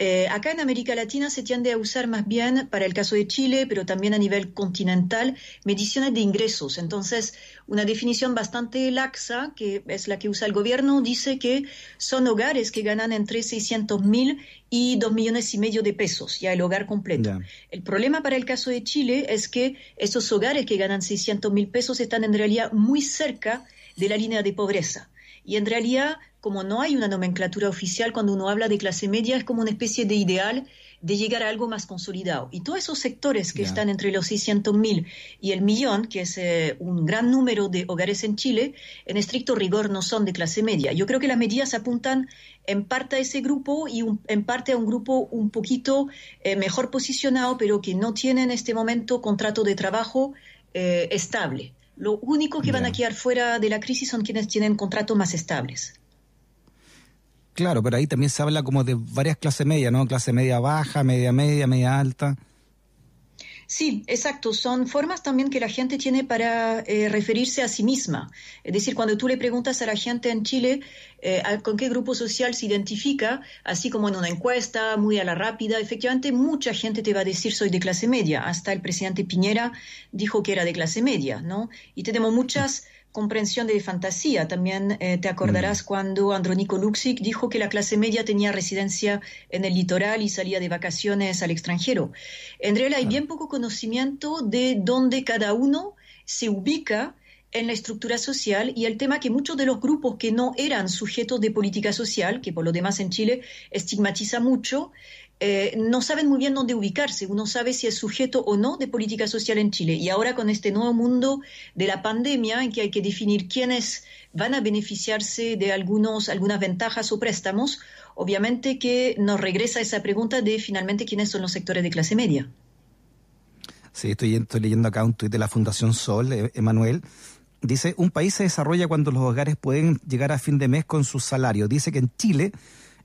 Eh, acá en América Latina se tiende a usar más bien, para el caso de Chile, pero también a nivel continental, mediciones de ingresos. Entonces, una definición bastante laxa, que es la que usa el gobierno, dice que son hogares que ganan entre 600 mil y 2 millones y medio de pesos, ya el hogar completo. El problema para el caso de Chile es que esos hogares que ganan 600 mil pesos están en realidad muy cerca de la línea de pobreza. Y en realidad, como no hay una nomenclatura oficial, cuando uno habla de clase media, es como una especie de ideal de llegar a algo más consolidado. Y todos esos sectores que están entre los 600.000 y el millón, que es eh, un gran número de hogares en Chile, en estricto rigor no son de clase media. Yo creo que las medidas apuntan en parte a ese grupo y en parte a un grupo un poquito eh, mejor posicionado, pero que no tiene en este momento contrato de trabajo eh, estable. Lo único que van a quedar fuera de la crisis son quienes tienen contratos más estables. Claro, pero ahí también se habla como de varias clases medias, ¿no? Clase media baja, media media, media alta. Sí, exacto. Son formas también que la gente tiene para eh, referirse a sí misma. Es decir, cuando tú le preguntas a la gente en Chile eh, con qué grupo social se identifica, así como en una encuesta muy a la rápida, efectivamente mucha gente te va a decir soy de clase media. Hasta el presidente Piñera dijo que era de clase media, ¿no? Y tenemos muchas comprensión de fantasía. También eh, te acordarás mm. cuando Andronico Luxic dijo que la clase media tenía residencia en el litoral y salía de vacaciones al extranjero. En realidad hay bien poco conocimiento de dónde cada uno se ubica en la estructura social y el tema que muchos de los grupos que no eran sujetos de política social, que por lo demás en Chile estigmatiza mucho, eh, no saben muy bien dónde ubicarse. Uno sabe si es sujeto o no de política social en Chile. Y ahora con este nuevo mundo de la pandemia, en que hay que definir quiénes van a beneficiarse de algunos, algunas ventajas o préstamos, obviamente que nos regresa esa pregunta de finalmente quiénes son los sectores de clase media. Sí, estoy, estoy leyendo acá un tuit de la Fundación Sol, eh, Emanuel. Dice, un país se desarrolla cuando los hogares pueden llegar a fin de mes con su salario. Dice que en Chile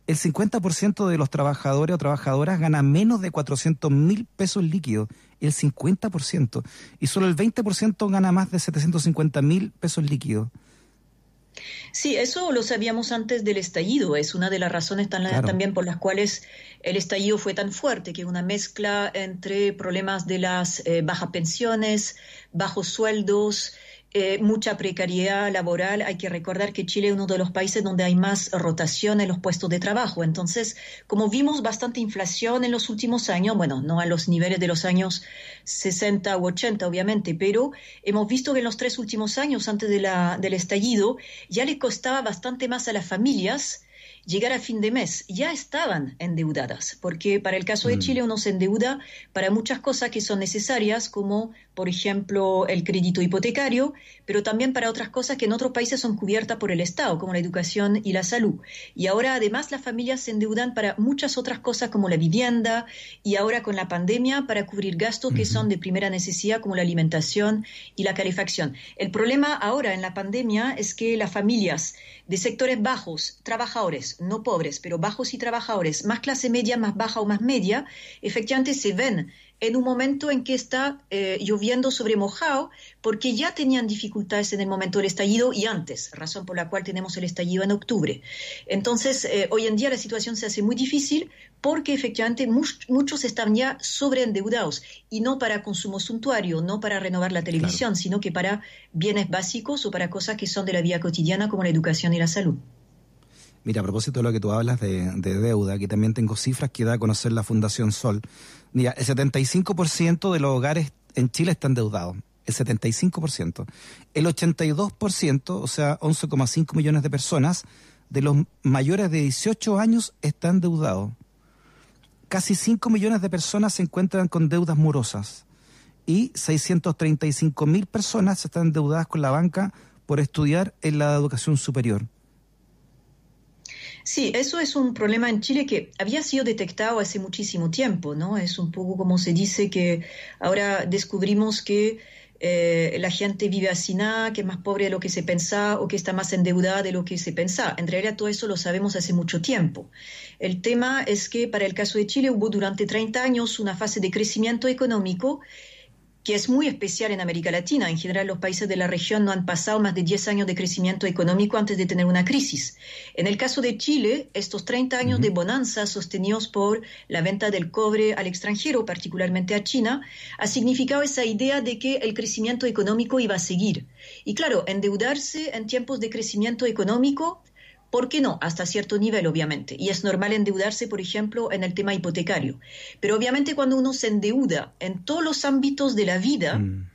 el 50% de los trabajadores o trabajadoras gana menos de 400 mil pesos líquidos, el 50%, y solo el 20% gana más de 750 mil pesos líquidos. Sí, eso lo sabíamos antes del estallido. Es una de las razones también por las cuales el estallido fue tan fuerte, que una mezcla entre problemas de las eh, bajas pensiones, bajos sueldos, eh, mucha precariedad laboral. Hay que recordar que Chile es uno de los países donde hay más rotación en los puestos de trabajo. Entonces, como vimos bastante inflación en los últimos años, bueno, no a los niveles de los años 60 u 80, obviamente, pero hemos visto que en los tres últimos años, antes de la, del estallido, ya le costaba bastante más a las familias llegar a fin de mes, ya estaban endeudadas, porque para el caso de mm. Chile uno se endeuda para muchas cosas que son necesarias, como por ejemplo el crédito hipotecario, pero también para otras cosas que en otros países son cubiertas por el Estado, como la educación y la salud. Y ahora además las familias se endeudan para muchas otras cosas como la vivienda y ahora con la pandemia para cubrir gastos que son de primera necesidad como la alimentación y la calefacción. El problema ahora en la pandemia es que las familias de sectores bajos, trabajadores, no pobres, pero bajos y trabajadores, más clase media, más baja o más media, efectivamente se ven en un momento en que está eh, lloviendo sobre mojado, porque ya tenían dificultades en el momento del estallido y antes, razón por la cual tenemos el estallido en octubre. Entonces, eh, hoy en día la situación se hace muy difícil porque efectivamente muchos están ya sobreendeudados y no para consumo suntuario, no para renovar la televisión, sino que para bienes básicos o para cosas que son de la vida cotidiana como la educación y la salud. Mira, a propósito de lo que tú hablas de, deuda, aquí también tengo cifras que da a conocer la Fundación Sol. Mira, el 75% de los hogares en Chile están endeudados. El 75%. El 82%, o sea, 11,5 millones de personas, de los mayores de 18 años están endeudados. Casi 5 millones de personas se encuentran con deudas morosas y 635 mil personas están endeudadas con la banca por estudiar en la educación superior. Sí, eso es un problema en Chile que había sido detectado hace muchísimo tiempo, ¿no? Es un poco como se dice que ahora descubrimos que eh, la gente vive nada, que es más pobre de lo que se pensaba o que está más endeudada de lo que se pensaba. En realidad todo eso lo sabemos hace mucho tiempo. El tema es que para el caso de Chile hubo durante 30 años una fase de crecimiento económico que es muy especial en América Latina. En general, los países de la región no han pasado más de 10 años de crecimiento económico antes de tener una crisis. En el caso de Chile, estos 30 años de bonanza sostenidos por la venta del cobre al extranjero, particularmente a China, ha significado esa idea de que el crecimiento económico iba a seguir. Y claro, endeudarse en tiempos de crecimiento económico ¿Por qué no? Hasta cierto nivel, obviamente. Y es normal endeudarse, por ejemplo, en el tema hipotecario. Pero obviamente cuando uno se endeuda en todos los ámbitos de la vida, mm.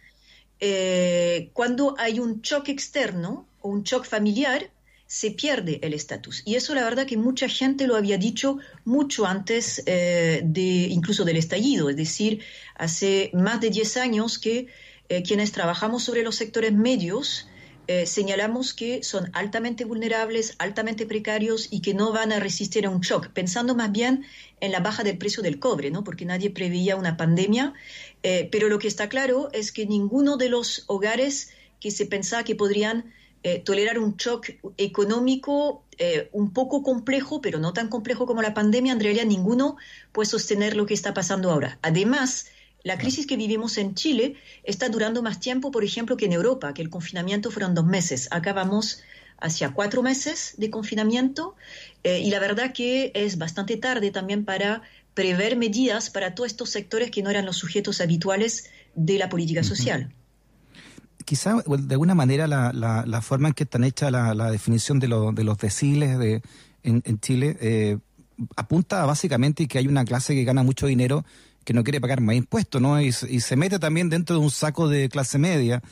eh, cuando hay un choque externo o un choque familiar, se pierde el estatus. Y eso la verdad que mucha gente lo había dicho mucho antes eh, de incluso del estallido, es decir, hace más de 10 años que eh, quienes trabajamos sobre los sectores medios, eh, señalamos que son altamente vulnerables, altamente precarios y que no van a resistir a un shock, pensando más bien en la baja del precio del cobre, ¿no? porque nadie preveía una pandemia. Eh, pero lo que está claro es que ninguno de los hogares que se pensaba que podrían eh, tolerar un shock económico un poco complejo, pero no tan complejo como la pandemia, en realidad ninguno puede sostener lo que está pasando ahora. Además, la crisis que vivimos en Chile está durando más tiempo, por ejemplo, que en Europa, que el confinamiento fueron dos meses. Acá vamos hacia cuatro meses de confinamiento eh, y la verdad que es bastante tarde también para prever medidas para todos estos sectores que no eran los sujetos habituales de la política social. Quizá de alguna manera la, forma en que está hecha la, definición de, los deciles de, en, Chile eh, apunta básicamente que hay una clase que gana mucho dinero que no quiere pagar más impuestos, ¿no? Y, y, se mete también dentro de un saco de clase media.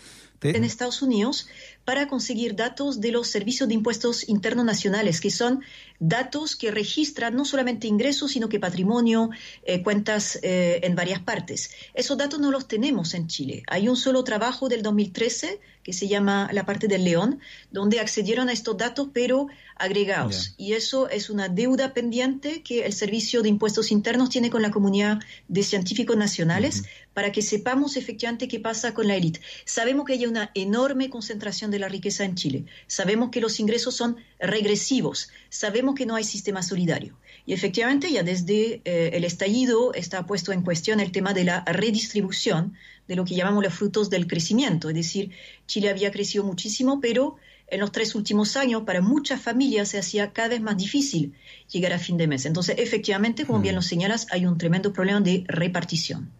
En Estados Unidos, para conseguir datos de los servicios de impuestos internos nacionales, que son datos que registran no solamente ingresos, sino que patrimonio, eh, cuentas eh, en varias partes. Esos datos no los tenemos en Chile. Hay un solo trabajo del 2013 que se llama la parte del León, donde accedieron a estos datos, pero agregados. Y eso es una deuda pendiente que el Servicio de Impuestos Internos tiene con la comunidad de científicos nacionales para que sepamos efectivamente qué pasa con la élite. Sabemos que hay una enorme concentración de la riqueza en Chile. Sabemos que los ingresos son regresivos. Sabemos que no hay sistema solidario. Y efectivamente ya desde eh, el estallido está puesto en cuestión el tema de la redistribución de lo que llamamos los frutos del crecimiento. Es decir, Chile había crecido muchísimo, pero en los tres últimos años para muchas familias se hacía cada vez más difícil llegar a fin de mes. Entonces, efectivamente, como bien mm. lo señalas, hay un tremendo problema de repartición.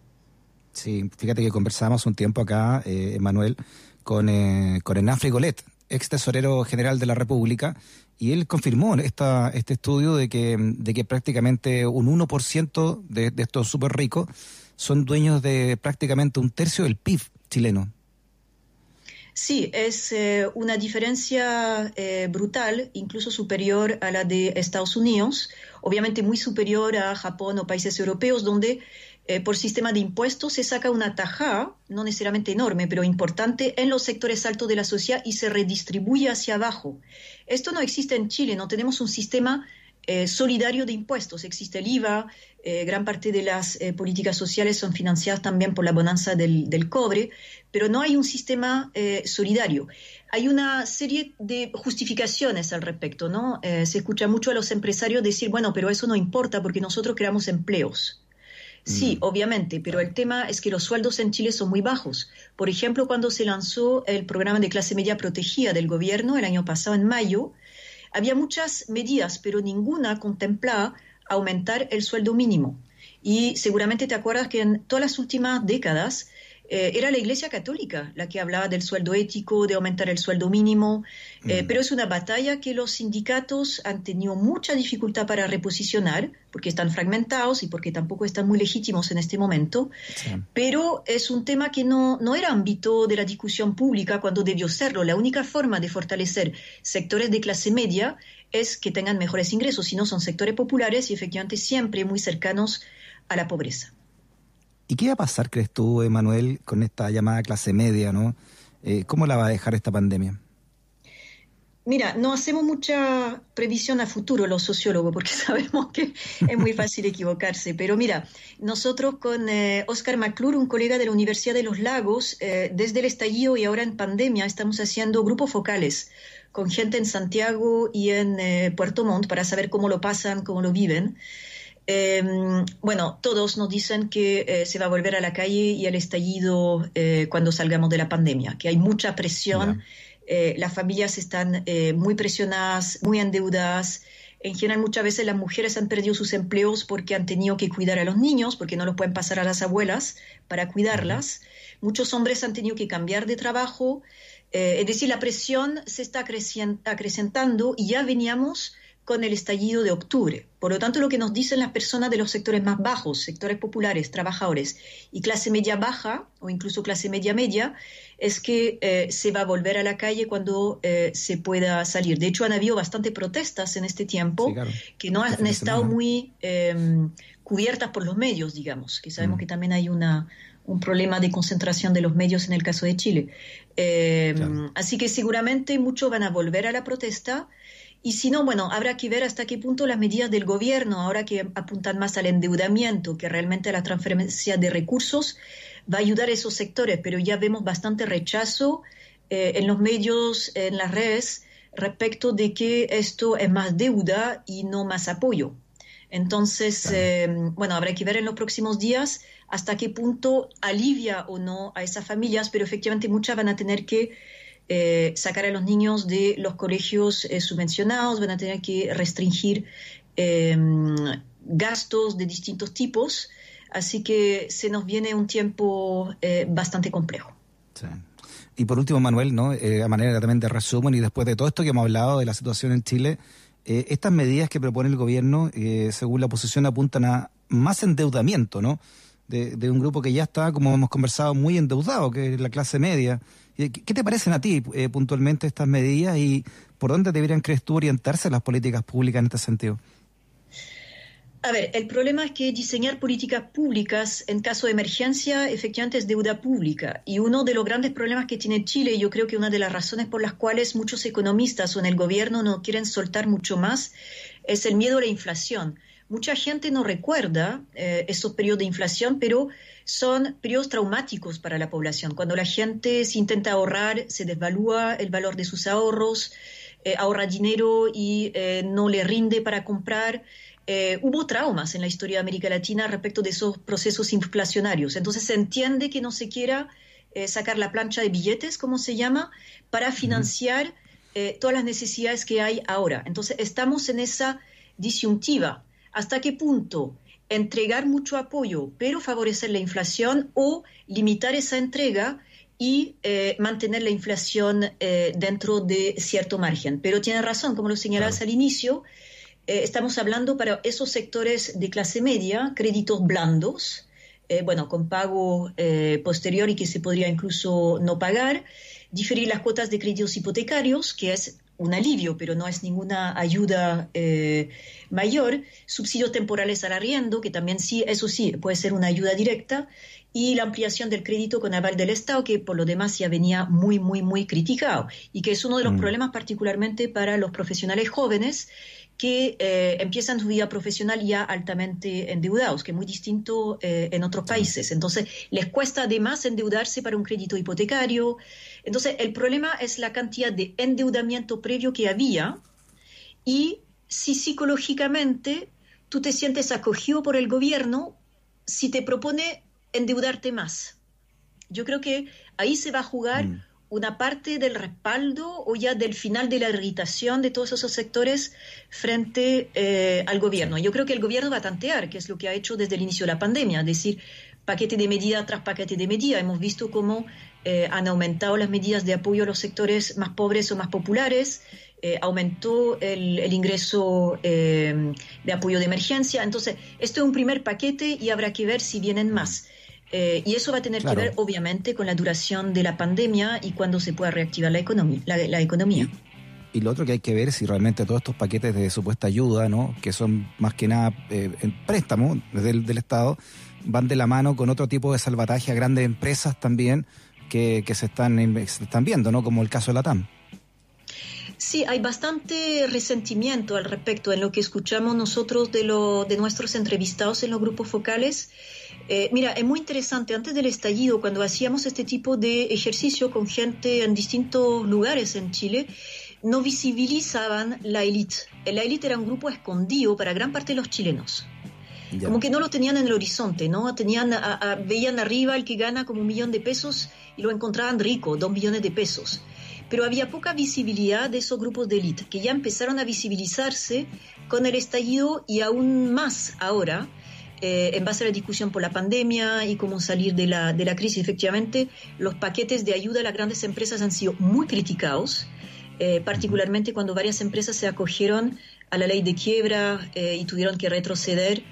Sí, fíjate que conversamos un tiempo acá, eh, Manuel, con, eh, con Enafre Golet, ex tesorero general de la República, y él confirmó esta, este estudio de que, de que prácticamente un 1% de, de estos súper ricos son dueños de prácticamente un tercio del PIB chileno. Sí, es eh, una diferencia eh, brutal, incluso superior a la de Estados Unidos, obviamente muy superior a Japón o países europeos, donde eh, por sistema de impuestos se saca una taja, no necesariamente enorme, pero importante, en los sectores altos de la sociedad y se redistribuye hacia abajo. Esto no existe en Chile, no tenemos un sistema solidario de impuestos. Existe el IVA, gran parte de las políticas sociales son financiadas también por la bonanza del, cobre, pero no hay un sistema eh, solidario. Hay una serie de justificaciones al respecto, ¿no? Eh, se escucha mucho a los empresarios decir, bueno, pero eso no importa porque nosotros creamos empleos. Sí, mm. obviamente, pero el tema es que los sueldos en Chile son muy bajos. Por ejemplo, cuando se lanzó el programa de clase media protegida del gobierno el año pasado, en mayo, había muchas medidas, pero ninguna contemplaba aumentar el sueldo mínimo. Y seguramente te acuerdas que en todas las últimas décadas eh, era la Iglesia Católica la que hablaba del sueldo ético, de aumentar el sueldo mínimo, eh, mm. pero es una batalla que los sindicatos han tenido mucha dificultad para reposicionar, porque están fragmentados y porque tampoco están muy legítimos en este momento, pero es un tema que no, no era ámbito de la discusión pública cuando debió serlo. La única forma de fortalecer sectores de clase media es que tengan mejores ingresos, si no son sectores populares y efectivamente siempre muy cercanos a la pobreza. ¿Y qué va a pasar, crees tú, Emanuel, con esta llamada clase media, ¿no? Eh, ¿Cómo la va a dejar esta pandemia? Mira, no hacemos mucha previsión a futuro los sociólogos porque [LAUGHS] sabemos que es muy fácil equivocarse. Pero mira, nosotros con eh, Oscar McClure, un colega de la Universidad de los Lagos, eh, desde el estallido y ahora en pandemia, estamos haciendo grupos focales con gente en Santiago y en Puerto Montt para saber cómo lo pasan, cómo lo viven. Em, bueno, todos nos dicen que eh, se va a volver a la calle y al estallido eh, cuando salgamos de la pandemia, que hay mucha presión, eh, las familias están muy presionadas, muy endeudadas. En general, muchas veces las mujeres han perdido sus empleos porque han tenido que cuidar a los niños, porque no los pueden pasar a las abuelas para cuidarlas. Muchos hombres han tenido que cambiar de trabajo. es decir, la presión se está acrecentando y ya veníamos con el estallido de octubre. Por lo tanto, lo que nos dicen las personas de los sectores más bajos, sectores populares, trabajadores y clase media baja o incluso clase media media, es que eh, se va a volver a la calle cuando eh, se pueda salir. De hecho, han habido bastantes protestas en este tiempo que no han estado muy em, cubiertas por los medios, digamos, que sabemos mm. que también hay una, un problema de concentración de los medios en el caso de Chile. Em, así que seguramente muchos van a volver a la protesta y si no, bueno, habrá que ver hasta qué punto las medidas del gobierno, ahora que apuntan más al endeudamiento que realmente a la transferencia de recursos, va a ayudar a esos sectores, pero ya vemos bastante rechazo eh, en los medios, en las redes, respecto de que esto es más deuda y no más apoyo. Entonces, eh, bueno, habrá que ver en los próximos días hasta qué punto alivia o no a esas familias, pero efectivamente muchas van a tener que eh, sacar a los niños de los colegios eh, subvencionados, van a tener que restringir em, gastos de distintos tipos, así que se nos viene un tiempo eh, bastante complejo. Y por último, Manuel, ¿no? a manera también de resumen y después de todo esto que hemos hablado de la situación en Chile, estas medidas que propone el gobierno, según la oposición, apuntan a más endeudamiento, ¿no? de, un grupo que ya está, como hemos conversado, muy endeudado, que es la clase media. ¿Qué te parecen a ti eh, puntualmente estas medidas y por dónde deberían, crees tú, orientarse las políticas públicas en este sentido? A ver, el problema es que diseñar políticas públicas en caso de emergencia efectivamente es deuda pública. Y uno de los grandes problemas que tiene Chile, y yo creo que una de las razones por las cuales muchos economistas o en el gobierno no quieren soltar mucho más, es el miedo a la inflación. Mucha gente no recuerda eh, esos periodos de inflación, pero son periodos traumáticos para la población. Cuando la gente se intenta ahorrar, se desvalúa el valor de sus ahorros, eh, ahorra dinero y eh, no le rinde para comprar. hubo traumas en la historia de América Latina respecto de esos procesos inflacionarios. Entonces se entiende que no se quiera sacar la plancha de billetes, como se llama, para financiar todas las necesidades que hay ahora. Entonces estamos en esa disyuntiva hasta qué punto entregar mucho apoyo pero favorecer la inflación o limitar esa entrega y eh, mantener la inflación eh, dentro de cierto margen. Pero tiene razón, como lo señalabas al inicio, eh, estamos hablando para esos sectores de clase media, créditos blandos, bueno, con pago posterior y que se podría incluso no pagar, diferir las cuotas de créditos hipotecarios, que es un alivio, pero no es ninguna ayuda mayor, subsidios temporales al arriendo, que también sí, eso sí, puede ser una ayuda directa, y la ampliación del crédito con aval del Estado, que por lo demás ya venía muy, muy, muy criticado. Y que es uno de los mm. problemas particularmente para los profesionales jóvenes que eh, empiezan su vida profesional ya altamente endeudados, que es muy distinto eh, en otros países. Entonces, les cuesta además endeudarse para un crédito hipotecario. Entonces, el problema es la cantidad de endeudamiento previo que había y si psicológicamente tú te sientes acogido por el gobierno, si te propone endeudarte más. Yo creo que ahí se va a jugar mm. Una parte del respaldo o ya del final de la irritación de todos esos sectores frente eh, al gobierno. Yo creo que el gobierno va a tantear, que es lo que ha hecho desde el inicio de la pandemia, es decir, paquete de medida tras paquete de medida. Hemos visto cómo eh, han aumentado las medidas de apoyo a los sectores más pobres o más populares. Eh, aumentó el, el ingreso de apoyo de emergencia. Entonces, esto es un primer paquete y habrá que ver si vienen más. Eh, y eso va a tener que ver, obviamente, con la duración de la pandemia y cuando se pueda reactivar la economía. La, economía. Y, lo otro que hay que ver si realmente todos estos paquetes de supuesta ayuda, ¿no? que son más que nada eh, en préstamo del, del Estado, van de la mano con otro tipo de salvataje a grandes empresas también que, que se, están, se están viendo, ¿no? como el caso de la TAM. Sí, hay bastante resentimiento al respecto en lo que escuchamos nosotros de, lo, de nuestros entrevistados en los grupos focales. Eh, mira, es muy interesante, antes del estallido, cuando hacíamos este tipo de ejercicio con gente en distintos lugares en Chile, no visibilizaban la élite. La élite era un grupo escondido para gran parte de los chilenos. Como que no lo tenían en el horizonte, ¿no? Tenían veían arriba el que gana como un millón de pesos y lo encontraban rico, dos millones de pesos. Pero había poca visibilidad de esos grupos de élite, que ya empezaron a visibilizarse con el estallido y aún más ahora, eh, en base a la discusión por la pandemia y cómo salir de la, de la crisis, efectivamente, los paquetes de ayuda a las grandes empresas han sido muy criticados, eh, particularmente cuando varias empresas se acogieron a la ley de quiebra eh, y tuvieron que retroceder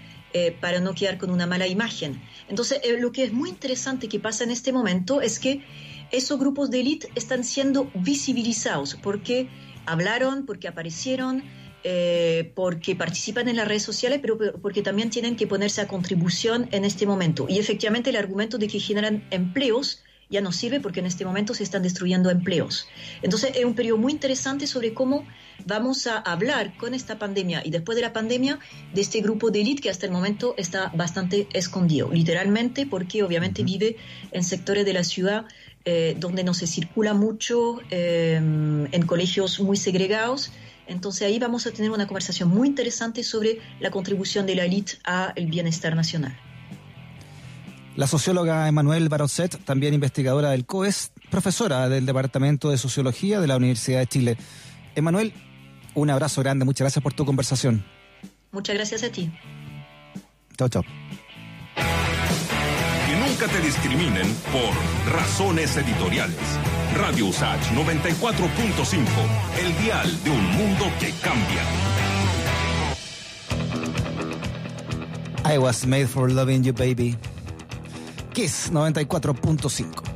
para no quedar con una mala imagen. Entonces, lo que es muy interesante que pasa en este momento es que esos grupos de élite están siendo visibilizados porque hablaron, porque aparecieron, eh, porque participan en las redes sociales, pero porque también tienen que ponerse a contribución en este momento. Y efectivamente el argumento de que generan empleos ya no sirve porque en este momento se están destruyendo empleos. Entonces es un periodo muy interesante sobre cómo vamos a hablar con esta pandemia y después de la pandemia de este grupo de élite que hasta el momento está bastante escondido, literalmente porque obviamente vive en sectores de la ciudad eh, donde no se circula mucho, eh, en colegios muy segregados entonces ahí vamos a tener una conversación muy interesante sobre la contribución de la élite al bienestar nacional. La socióloga Emanuel Barocet, también investigadora del COES, profesora del Departamento de Sociología de la Universidad de Chile. Emanuel, un abrazo grande, muchas gracias por tu conversación. Muchas gracias a ti. Chao, chao. Nunca te discriminen por razones editoriales. Radio Usach 94.5, el dial de un mundo que cambia. I was made for loving you, baby. Kiss 94.5.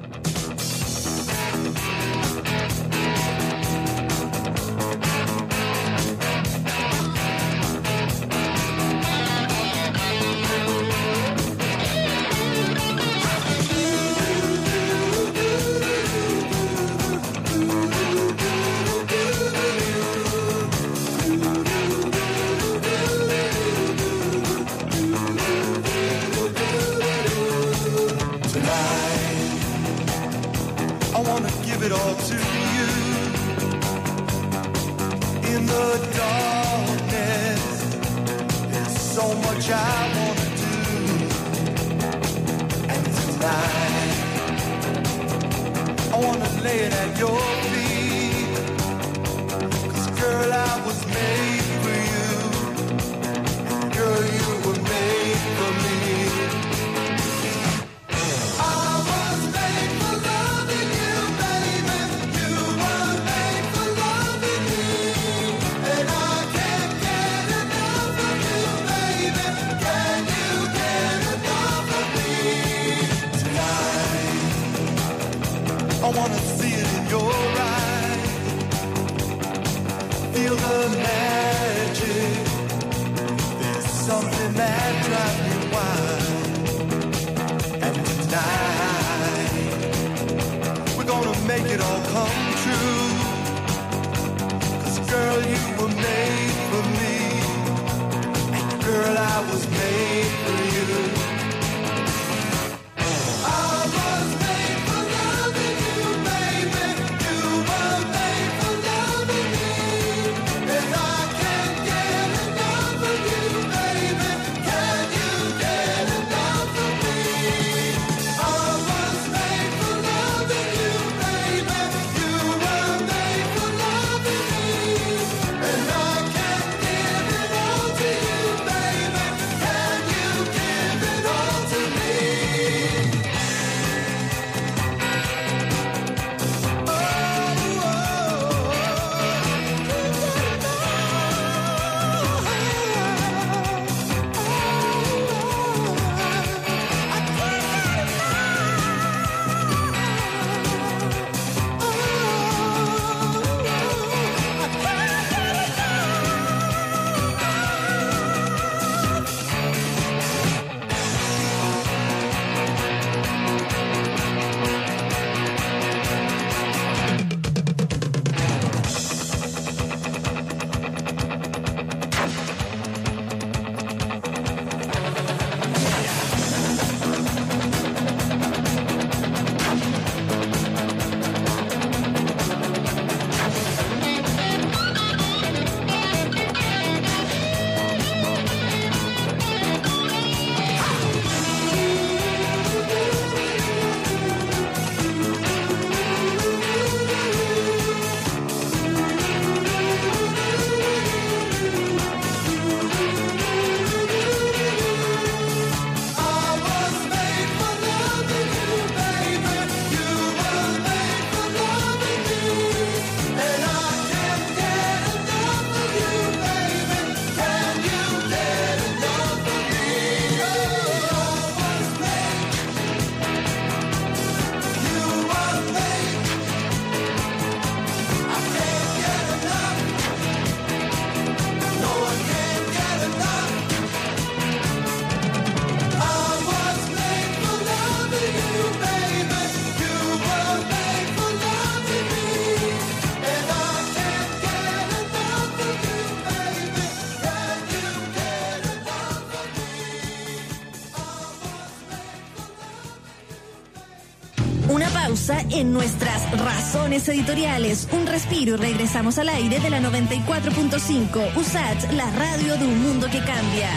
en nuestras razones editoriales. Un respiro y regresamos al aire de la 94.5. USAT, la radio de un mundo que cambia.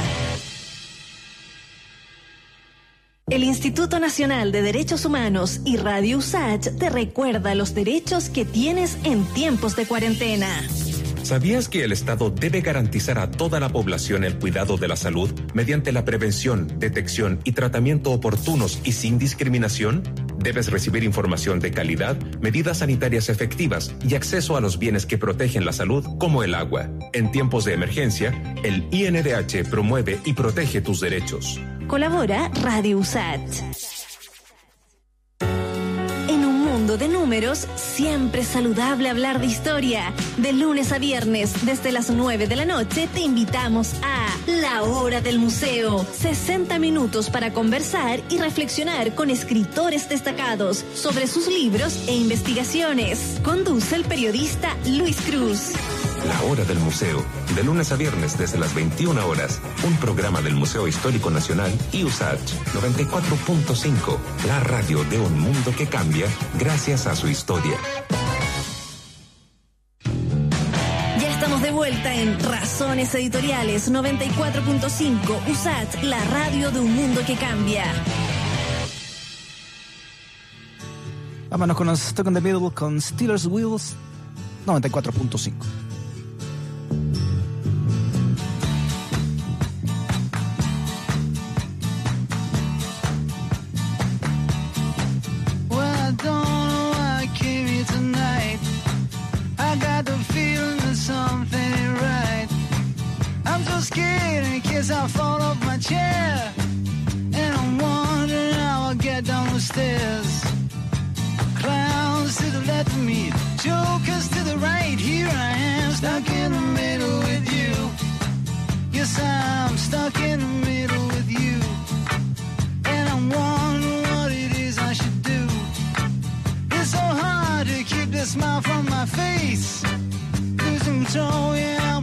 El Instituto Nacional de Derechos Humanos y Radio USAT te recuerda los derechos que tienes en tiempos de cuarentena. ¿Sabías que el Estado debe garantizar a toda la población el cuidado de la salud mediante la prevención, detección y tratamiento oportunos y sin discriminación? Debes recibir información de calidad, medidas sanitarias efectivas y acceso a los bienes que protegen la salud, como el agua. En tiempos de emergencia, el INDH promueve y protege tus derechos. Colabora Radio USAT. De números, siempre saludable hablar de historia. De lunes a viernes, desde las 9 de la noche, te invitamos a La Hora del Museo. 60 minutos para conversar y reflexionar con escritores destacados sobre sus libros e investigaciones. Conduce el periodista Luis Cruz. La Hora del Museo, de lunes a viernes desde las 21 horas, un programa del Museo Histórico Nacional y USACH 94.5, la radio de un mundo que cambia gracias a su historia. Ya estamos de vuelta en Razones Editoriales 94.5 USAT, la radio de un mundo que cambia. Vámonos con Stuck in the Middle con Steelers Wheels 94.5. Clowns to the left of me, Joker's to the right, here I am, stuck in the middle with you. Yes, I'm stuck in the middle with you. And I'm wondering what it is I should do. It's so hard to keep the smile from my face. Losing control, yeah, I'm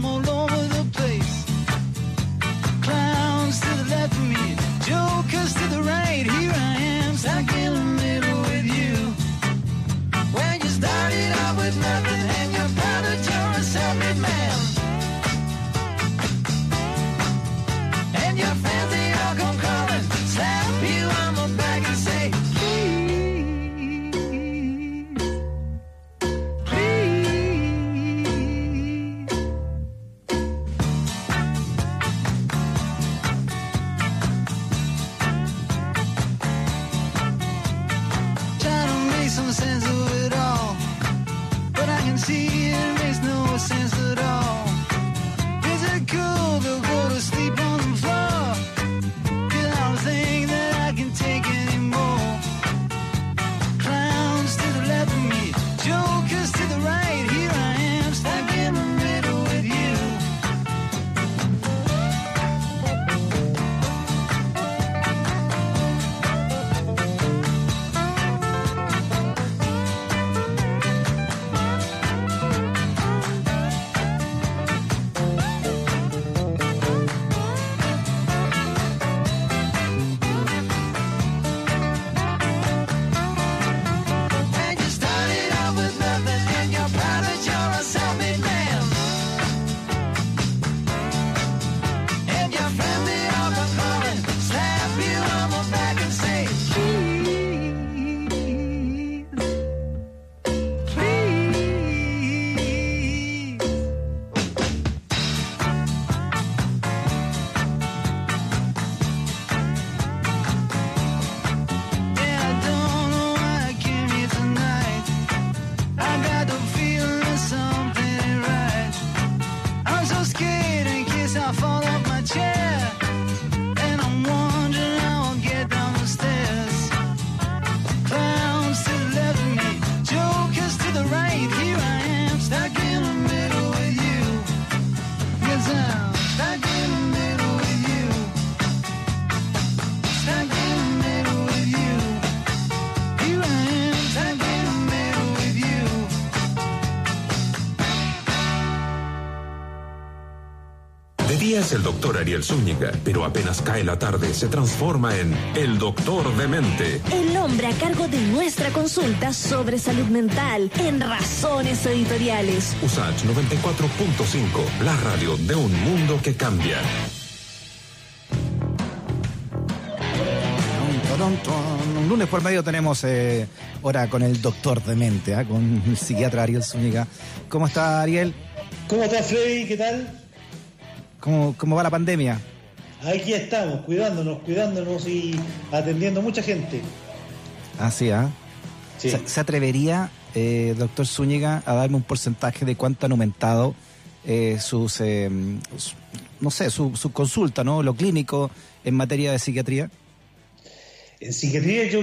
es el doctor Ariel Zúñiga, pero apenas cae la tarde se transforma en el doctor de mente. El hombre a cargo de nuestra consulta sobre salud mental en Razones Editoriales. Usach 94.5, la radio de un mundo que cambia. Un lunes por medio tenemos eh, hora con el doctor de mente, ¿ah? con el psiquiatra Ariel Zúñiga. ¿Cómo está Ariel? ¿Cómo estás, Freddy? ¿Qué tal? ¿Cómo, cómo va la pandemia? Aquí estamos, cuidándonos, cuidándonos y atendiendo mucha gente. Ah, sí, ¿ah? Sí. ¿Se, se atrevería, eh, doctor Zúñiga, a darme un porcentaje de cuánto han aumentado eh, sus, eh, su- no sé, su, su consulta, ¿no? Lo clínico en materia de psiquiatría. En psiquiatría yo,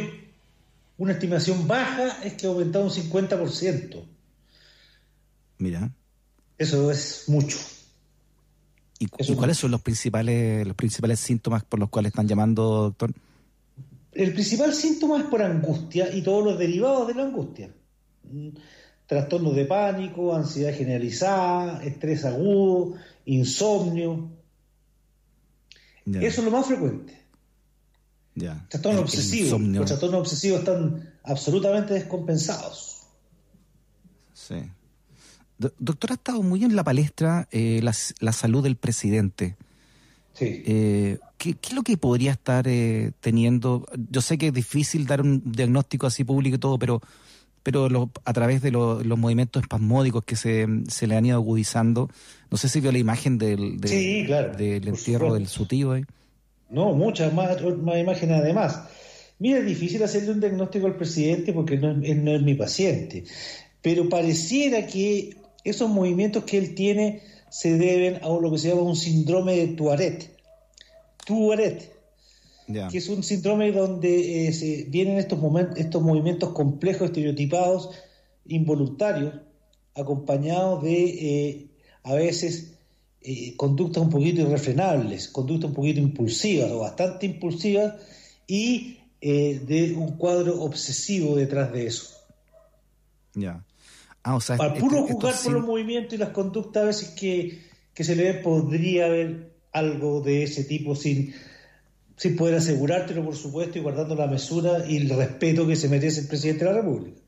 una estimación baja es que ha aumentado un 50%. Mira. Eso es mucho. ¿Y, cu- y cuáles son los principales, los principales síntomas por los cuales están llamando, doctor? El principal síntoma es por angustia y todos los derivados de la angustia. Mm, Trastornos de pánico, ansiedad generalizada, estrés agudo, insomnio. Eso es lo más frecuente. ya. Trastornos obsesivos. Los trastornos obsesivos están absolutamente descompensados. Sí. Do- doctor, ha estado muy en la palestra eh, la, la salud del presidente. Sí. Eh, ¿qué, qué es lo que podría estar eh, teniendo? Yo sé que es difícil dar un diagnóstico así público y todo, pero, pero lo- a través de lo- los movimientos espasmódicos que se, se le han ido agudizando, no sé si vio la imagen del, de- Sí, claro, del por entierro del su tío. No, muchas más, más imágenes además. Mira, es difícil hacerle un diagnóstico al presidente porque no él no es mi paciente, pero pareciera que esos movimientos que él tiene se deben a lo que se llama un síndrome de Tourette. Tourette, Ya. que es un síndrome donde eh, se vienen estos, momentos, estos movimientos complejos, estereotipados, involuntarios, acompañados de eh, a veces eh, conductas un poquito irrefrenables, conductas un poquito impulsivas o bastante impulsivas y eh, de un cuadro obsesivo detrás de eso. Ya. Ah, o sea, Al este- puro esto jugar por los movimientos y las conductas a veces que, que se le ve, podría haber algo de ese tipo sin, sin poder asegurártelo, por supuesto, y guardando la mesura y el respeto que se merece el presidente de la República.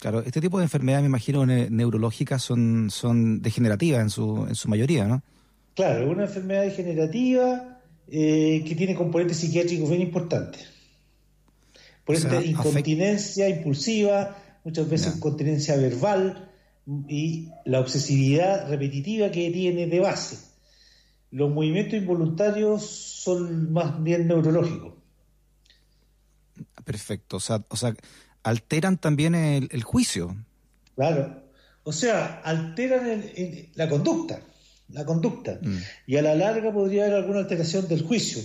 Claro, este tipo de enfermedades, me imagino, ne- neurológicas son, son degenerativas en su, en su mayoría, ¿no? Claro, es una enfermedad degenerativa eh, que tiene componentes psiquiátricos bien importantes. Por O sea, esta afect- incontinencia impulsiva, muchas veces Ya. incontinencia verbal y la obsesividad repetitiva que tiene de base. Los movimientos involuntarios son más bien neurológicos. Perfecto. O sea, o sea alteran también el, el juicio. Claro. O sea, alteran el- el- la conducta, la conducta. Mm. Y a la larga podría haber alguna alteración del juicio.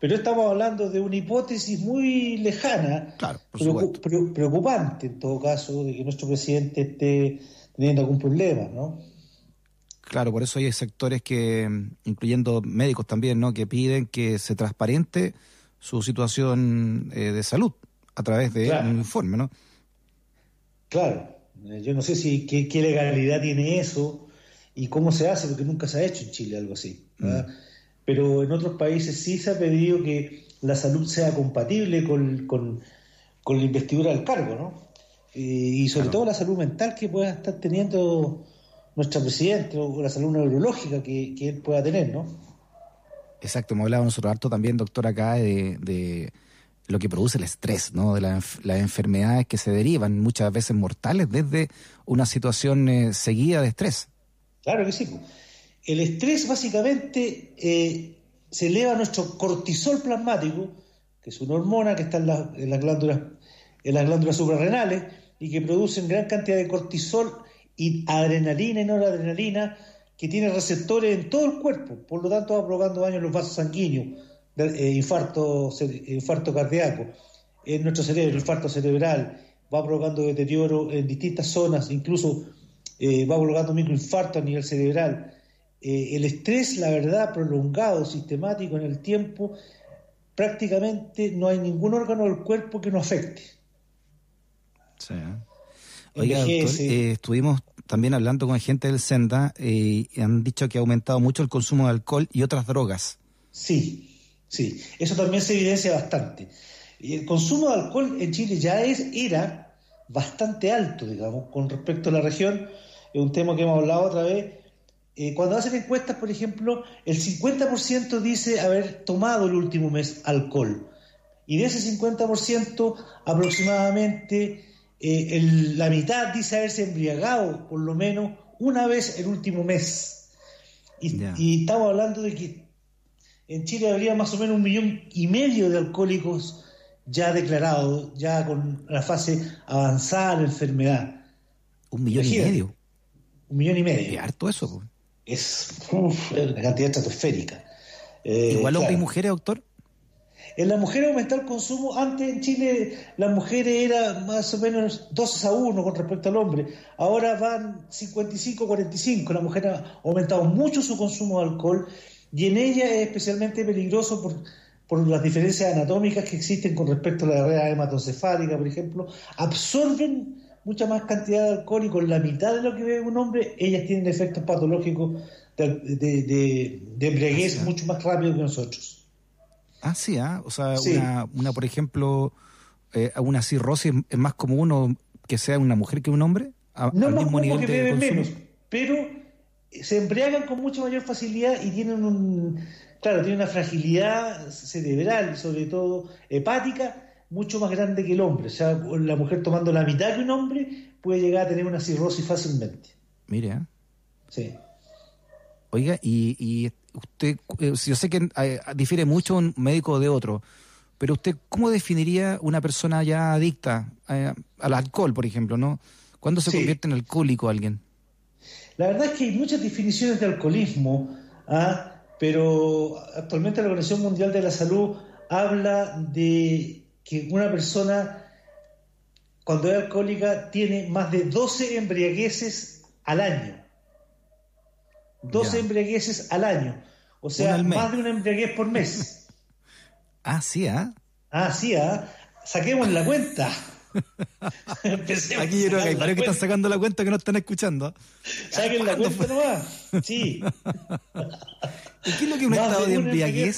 Pero estamos hablando de una hipótesis muy lejana, pre- preocupante en todo caso, de que nuestro presidente esté teniendo algún problema, ¿no? Claro, por eso hay sectores que, incluyendo médicos también, ¿no? que piden que se transparente su situación eh, de salud a través de Claro. un informe, ¿no? Claro, eh, yo no sé si qué, qué legalidad tiene eso y cómo se hace, porque nunca se ha hecho en Chile algo así. ¿verdad? Pero en otros países sí se ha pedido que la salud sea compatible con, con- con la investidura del cargo, ¿no? Eh, y sobre todo la salud mental que pueda estar teniendo nuestra presidenta o la salud neurológica que, que él pueda tener, ¿no? Exacto, hemos hablado nosotros harto también, doctor, acá de, de lo que produce el estrés, ¿no? De la las enfermedades que se derivan, muchas veces mortales, desde una situación eh, seguida de estrés. Claro que sí. El estrés básicamente eh, se eleva nuestro cortisol plasmático, que es una hormona que está en, la- en las glándulas en las glándulas suprarrenales y que producen gran cantidad de cortisol y adrenalina y noradrenalina que tiene receptores en todo el cuerpo, por lo tanto va provocando daño en los vasos sanguíneos, eh, infarto, infarto cardíaco, en nuestro cerebro, infarto cerebral, va provocando deterioro en distintas zonas, incluso eh, va provocando microinfarto a nivel cerebral. Eh, el estrés, la verdad, prolongado, sistemático en el tiempo, prácticamente no hay ningún órgano del cuerpo que no afecte. Sí. Oiga, doctor, Envejece. eh, estuvimos también hablando con gente del Senda eh, y han dicho que ha aumentado mucho el consumo de alcohol y otras drogas. Sí, sí, eso también se evidencia bastante. Y el consumo de alcohol en Chile ya es, era bastante alto, digamos, con respecto a la región. Es un tema que hemos hablado otra vez. Eh, cuando hacen encuestas, por ejemplo, el 50% dice haber tomado el último mes alcohol. Y de ese 50%, aproximadamente eh, el- la mitad dice haberse embriagado por lo menos una vez el último mes. Y, y estamos hablando de que en Chile habría más o menos un millón y medio de alcohólicos ya declarados, ya con la fase avanzada de la enfermedad. Un millón y medio. Un millón y medio. Es harto eso. Es uf, una cantidad estratosférica. Eh, Igual hombres y mujeres, doctor. En las mujeres aumentó el consumo. Antes en Chile las mujeres era más o menos 2 a 1 con respecto al hombre. Ahora van 55-45. La mujer ha aumentado mucho su consumo de alcohol y en ella es especialmente peligroso por, por las diferencias anatómicas que existen con respecto a la diarrea hematocefálica, por ejemplo. Absorben mucha más cantidad de alcohol y con la mitad de lo que bebe un hombre, ellas tienen efectos patológicos de, de, de- de embriaguez mucho más rápido que nosotros. Ah, sí, ah, O sea, Sí. una, una, por ejemplo, eh, una cirrosis es más común que sea una mujer que un hombre a- No al más mismo nivel que de beben menos, pero se embriagan con mucha mayor facilidad y tienen un, claro, tienen una fragilidad cerebral, sobre todo hepática, mucho más grande que el hombre. O sea, la mujer tomando la mitad que un hombre puede llegar a tener una cirrosis fácilmente. Mire, ah. Sí. Oiga, y, y usted, eh, yo sé que eh, difiere mucho un médico de otro, pero usted, ¿cómo definiría una persona ya adicta eh, al alcohol, por ejemplo, no? ¿Cuándo se Sí. convierte en alcohólico alguien? La verdad es que hay muchas definiciones de alcoholismo, ¿ah? pero actualmente la Organización Mundial de la Salud habla de que una persona, cuando es alcohólica, tiene más de 12 embriagueces al año. 12 Ya. embriagueces al año. O sea, más de una embriaguez por mes. [LAUGHS] Ah, sí, ¿ah? Ah, sí, ¿ah? Saquemos la cuenta. [LAUGHS] Aquí yo creo que hay varios que están sacando la cuenta que no están escuchando. [LAUGHS] Saquen la cuenta nomás. Sí. ¿Y qué es lo que un Más estado de una embriaguez?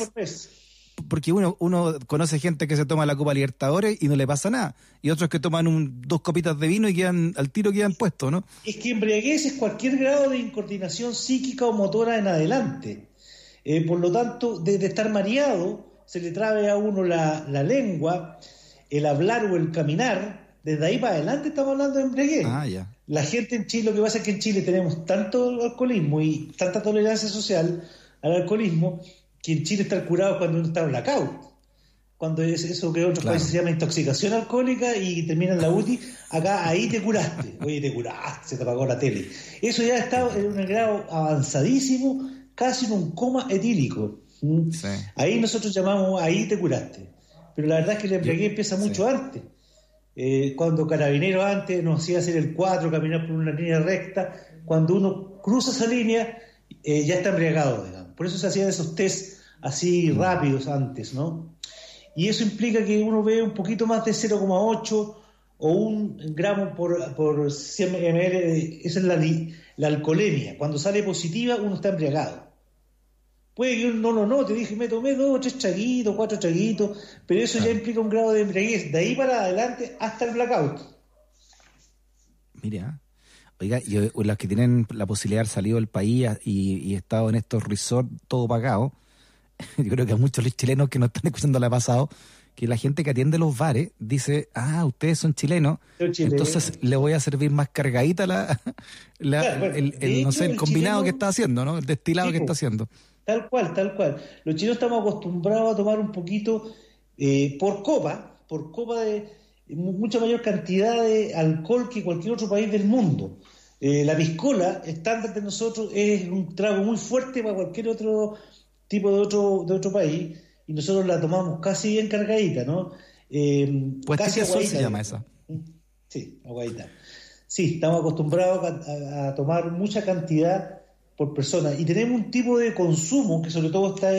Porque uno, uno conoce gente que se toma la Copa Libertadores y no le pasa nada. Y otros que toman un, dos copitas de vino y quedan al tiro quedan puestos, ¿no? Es que embriaguez es cualquier grado de incoordinación psíquica o motora en adelante. Eh, por lo tanto, desde estar mareado, se le trabe a uno la, la lengua, el hablar o el caminar. Desde ahí para adelante estamos hablando de embriaguez. Ah. La gente en Chile, lo que pasa es que en Chile tenemos tanto alcoholismo y tanta tolerancia social al alcoholismo que en Chile está curado cuando uno está blackout. Cuando es eso que en otros Claro. países se llama intoxicación alcohólica y termina en la UTI, acá ahí te curaste. Oye, te curaste, se te apagó la tele. Eso ya está en un grado avanzadísimo, casi en un coma etílico. ¿Mm? Sí. Ahí nosotros llamamos, ahí te curaste. Pero la verdad es que el embriaguez empieza mucho antes. Eh, cuando Carabineros antes nos hacía hacer el 4, caminar por una línea recta, cuando uno cruza esa línea, eh, ya está embriagado, digamos. Por eso se hacían esos test así rápidos antes, ¿no? Y eso implica que uno ve un poquito más de 0,8 o un gramo por, por 100 ml, esa es la, la alcoholemia. Cuando sale positiva, uno está embriagado. Puede que uno no lo note, dije, me tomé dos, tres traguitos, cuatro traguitos, pero eso ya implica un grado de embriaguez, de ahí para adelante hasta el blackout. Mira. Oiga, y eh, los que tienen la posibilidad de haber salido del país y, y estado en estos resorts todo pagado, [LAUGHS] yo creo que a muchos los chilenos que nos están escuchando le ha pasado que la gente que atiende los bares dice, ah, ustedes son chilenos, chileno. entonces le voy a servir más cargadita la, la- Claro, bueno, el, no sé, combinado chileno- que está haciendo, ¿no? El destilado que está haciendo. Tal cual, tal cual. Los chilenos estamos acostumbrados a tomar un poquito eh, por copa, por copa de mucha mayor cantidad de alcohol que cualquier otro país del mundo. Eh, la piscola, estándar de nosotros, es un trago muy fuerte para cualquier otro tipo de otro, de otro país y nosotros la tomamos casi bien cargadita, ¿no? Eh, Pues casi ¿qué sol se aguadita. llama esa? Sí, aguadita. Sí, estamos acostumbrados a, a- a tomar mucha cantidad por persona y tenemos un tipo de consumo que sobre todo está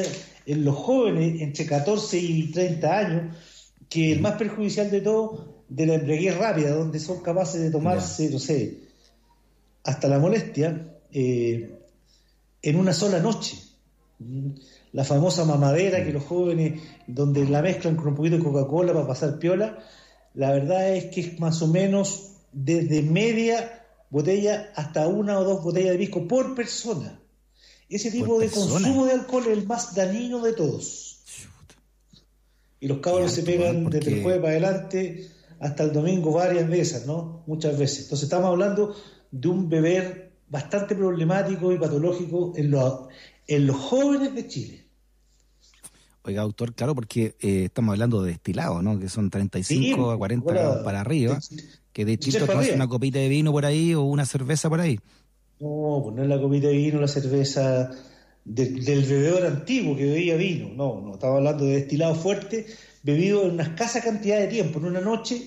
en los jóvenes entre 14 y 30 años, que el más perjudicial de todo, de la embriaguez rápida, donde son capaces de tomarse, no sé, hasta la molestia, eh, en una sola noche. La famosa mamadera que los jóvenes, donde la mezclan con un poquito de Coca-Cola para pasar piola, la verdad es que es más o menos desde media botella hasta una o dos botellas de pisco por persona. Ese tipo de persona. consumo de alcohol es el más dañino de todos. Y los cabros se pegan desde el jueves para adelante hasta el domingo varias veces, ¿no? Muchas veces. Entonces estamos hablando de un beber bastante problemático y patológico en los, en los jóvenes de Chile. Oiga, doctor, claro, porque eh, estamos hablando de destilado, ¿no? Que son 35 Sí, a 40 bueno, para arriba. Que para tomarse arriba. una copita de vino por ahí o una cerveza por ahí. No, pues no es la copita de vino, la cerveza de- del bebedor antiguo que bebía vino. No, no, estaba hablando de destilado fuerte, bebido en una escasa cantidad de tiempo. En una noche,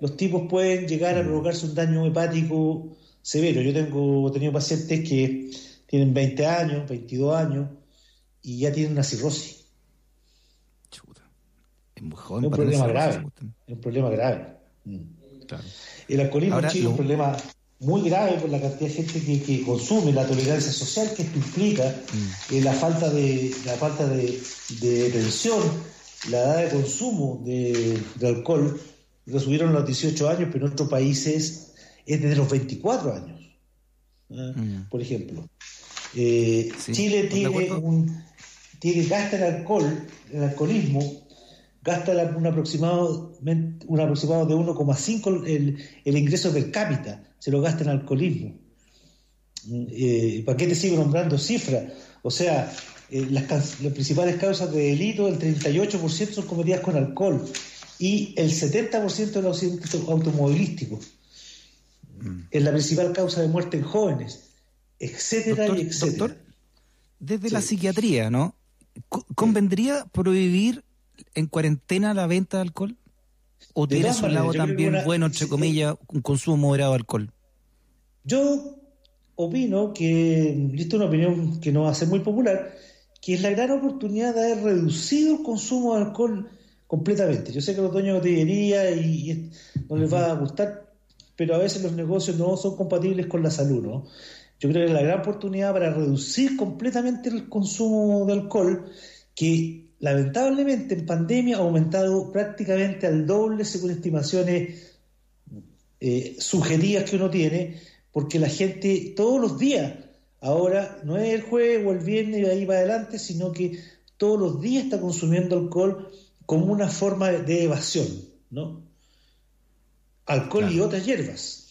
los tipos pueden llegar a provocarse un daño hepático severo. Yo tengo he tenido pacientes que tienen 20 años, 22 años y ya tienen una cirrosis. Es muy Es joven un para problema grave. Es un problema grave. Mm. Claro. El alcoholismo Ahora, es un problema muy grave por la cantidad de gente que, que consume, la tolerancia social que esto implica, Mm. eh, la falta de la falta de, de prevención, la edad de consumo de, de alcohol, lo subieron a los 18 años, pero en otros países es desde los 24 años, ¿eh? Mm. por ejemplo. Eh, Sí, Chile ¿estás de tiene un tiene gasta el alcohol, el alcoholismo, gasta la- un aproximado, un aproximado de 1,5 el, el ingreso per cápita, se lo gasta en alcoholismo. Eh, ¿Para qué te sigo nombrando cifras? O sea, eh, las, las principales causas de delito, el 38% son cometidas con alcohol y el 70% de los accidentes automovilísticos. Mm. Es la principal causa de muerte en jóvenes, etcétera Doctor, y etcétera. doctor, desde la psiquiatría, ¿no? Co- ¿Convendría prohibir en cuarentena la venta de alcohol? ¿O tiene su lado también una- bueno, entre comillas, un consumo moderado de alcohol? Yo opino que, y esto es una opinión que no va a ser muy popular, que es la gran oportunidad de haber reducido el consumo de alcohol completamente. Yo sé que los dueños de botillería y, y no les va a gustar, pero a veces los negocios no son compatibles con la salud, ¿no? Yo creo que es la gran oportunidad para reducir completamente el consumo de alcohol, que lamentablemente en pandemia ha aumentado prácticamente al doble según estimaciones eh, subjetivas que uno tiene, porque la gente todos los días, ahora no es el jueves o el viernes y ahí para adelante, sino que todos los días está consumiendo alcohol como una forma de evasión, ¿no? Alcohol y otras hierbas.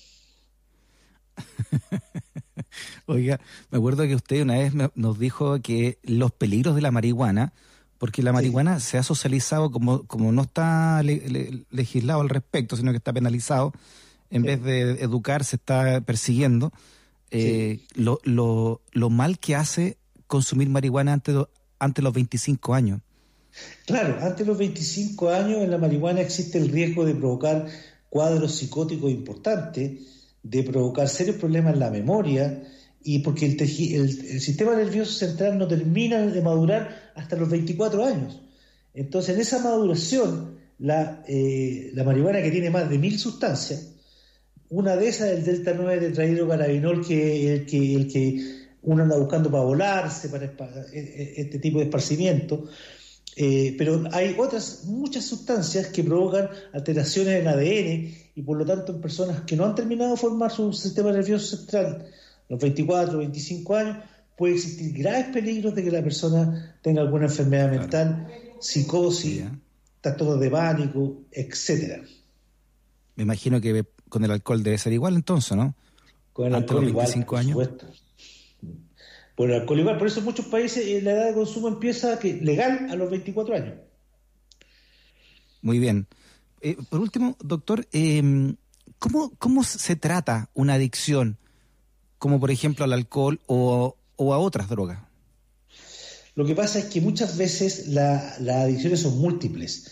[LAUGHS] Oiga, me acuerdo que usted una vez me- nos dijo que los peligros de la marihuana, porque la marihuana se ha socializado como, como no está le- le- legislado al respecto, sino que está penalizado, en vez de educar se está persiguiendo, eh, lo, lo, lo mal que hace consumir marihuana antes de, antes de los 25 años. Claro, antes de los 25 años en la marihuana existe el riesgo de provocar cuadros psicóticos importantes, de provocar serios problemas en la memoria, y porque el, el- el sistema nervioso central no termina de madurar hasta los 24 años. Entonces, en esa maduración, la, eh, la marihuana que tiene más de mil sustancias, una de esas es el delta 9 tetrahidrocannabinol, que es el que, el que uno anda buscando para volarse, para e- e- este tipo de esparcimiento. Eh, pero hay otras muchas sustancias que provocan alteraciones en ADN y por lo tanto en personas que no han terminado de formar su sistema nervioso central, los 24, 25 años, puede existir graves peligros de que la persona tenga alguna enfermedad mental, psicosis, trastornos de pánico, etcétera. Me imagino que con el alcohol debe ser igual entonces, ¿no? Con el alcohol los igual, 25 por supuesto. Por el alcohol igual, por eso en muchos países eh, la edad de consumo empieza que, legal a los 24 años. Muy bien. Eh, por último, doctor, eh, ¿cómo, ¿cómo se trata una adicción, como por ejemplo al alcohol o, o a otras drogas? Lo que pasa es que muchas veces la- las adicciones son múltiples.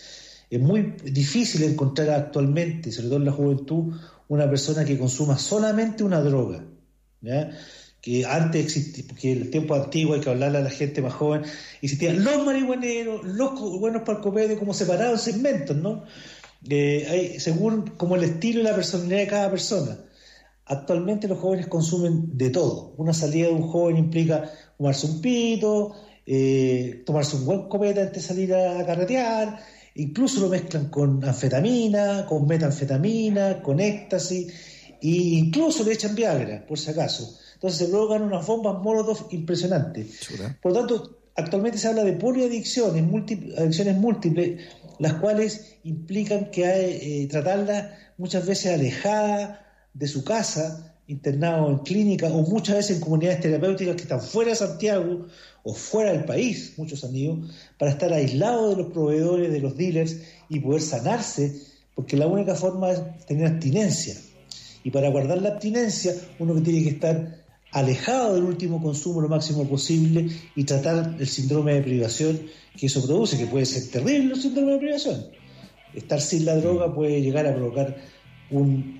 Es muy difícil encontrar actualmente, sobre todo en la juventud, una persona que consuma solamente una droga. Que antes existía, porque en el tiempo antiguo hay que hablarle a la gente más joven, existían los marihuaneros, los buenos para el como separados en segmentos, ¿no? Eh, hay- según como el estilo y la personalidad de cada persona. Actualmente los jóvenes consumen de todo. Una salida de un joven implica fumarse un pito, eh, tomarse un buen copete antes de salir a, carretear, incluso lo mezclan con anfetamina, con metanfetamina, con éxtasis, e incluso le echan Viagra, por si acaso. Entonces se provocan unas bombas Molotov impresionantes. Por lo tanto, actualmente se habla de poliadicciones, múlti- adicciones múltiples, las cuales implican que hay eh, tratarlas muchas veces alejadas de su casa, internado en clínica o muchas veces en comunidades terapéuticas que están fuera de Santiago o fuera del país, muchos han ido, para estar aislados de los proveedores, de los dealers y poder sanarse, porque la única forma es tener abstinencia. Y para guardar la abstinencia, uno que tiene que estar alejado del último consumo lo máximo posible y tratar el síndrome de privación que eso produce, que puede ser terrible el síndrome de privación. Estar sin la droga puede llegar a provocar un,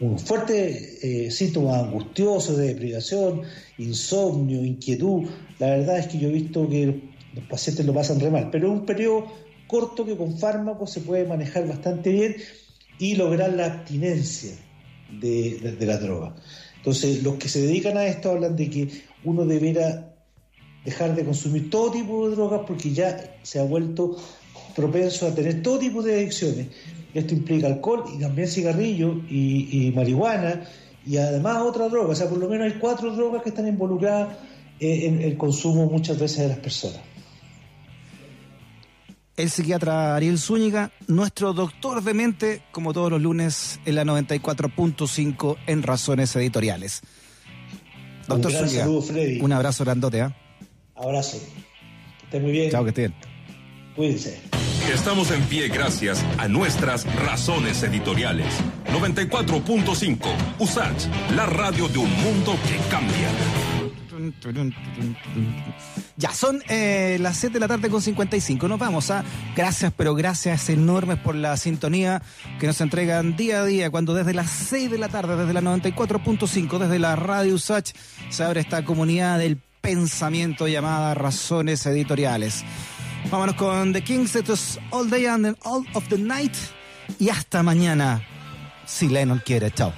un- fuerte eh, síntoma angustioso de deprivación, insomnio, inquietud. La verdad es que yo he visto que los pacientes lo pasan re mal, pero es un periodo corto que con fármacos se puede manejar bastante bien y lograr la abstinencia de, de- de la droga. Entonces, los que se dedican a esto hablan de que uno deberá dejar de consumir todo tipo de drogas porque ya se ha vuelto propenso a tener todo tipo de adicciones. Esto implica alcohol y también cigarrillo y, y marihuana y además otra droga. O sea, por lo menos hay cuatro drogas que están involucradas eh, en el consumo muchas veces de las personas. El psiquiatra Ariel Zúñiga, nuestro doctor de mente, como todos los lunes en la 94.5 en Razones Editoriales. Un Doctor gran Zúñiga, saludo, Freddy. un abrazo grandote. ¿ah? Abrazo. Que esté muy bien. Chao, que esté bien. Cuídense. Estamos en pie gracias a nuestras razones editoriales. 94.5 USACH, la radio de un mundo que cambia. Ya, son eh, las 7 de la tarde con 55. Nos vamos a. Gracias, pero gracias enormes por la sintonía que nos entregan día a día. Cuando desde las 6 de la tarde, desde la 94.5, desde la radio USACH, se abre esta comunidad del pensamiento llamada Razones Editoriales. Vámonos con The Kings, esto es All Day and All of the Night. Y hasta mañana, si Lennon quiere. Chao.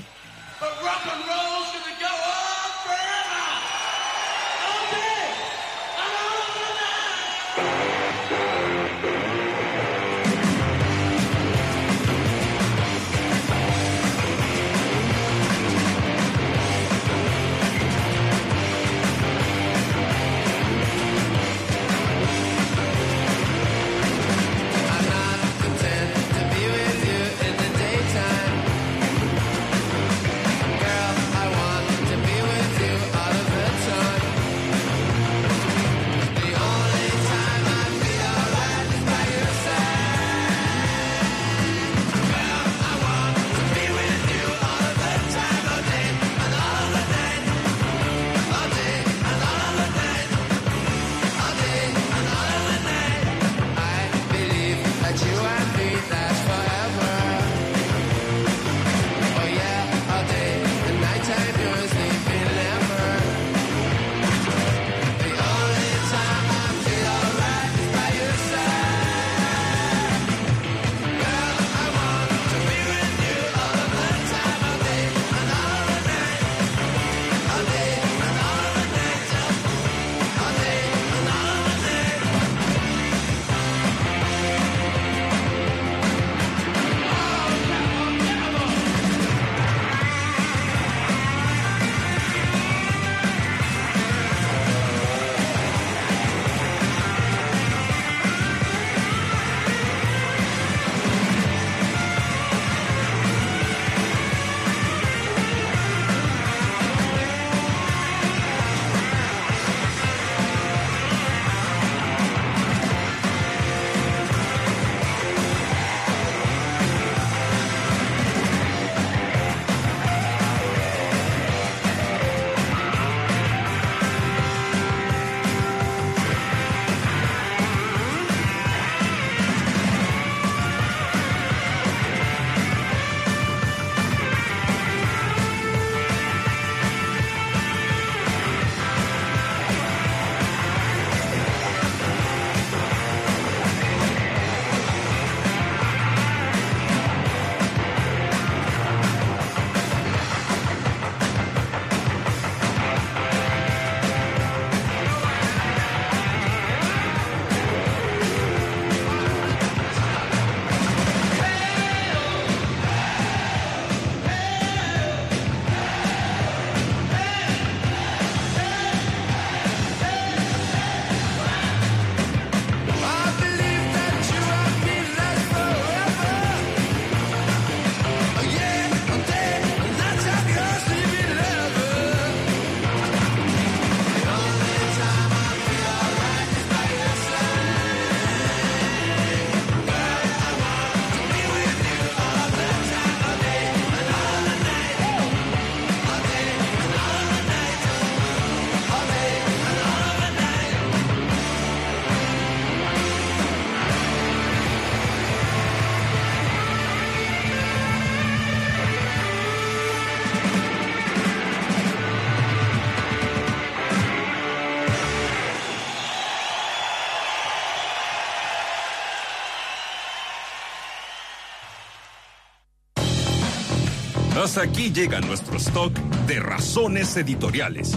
Hasta aquí llega nuestro stock de razones editoriales.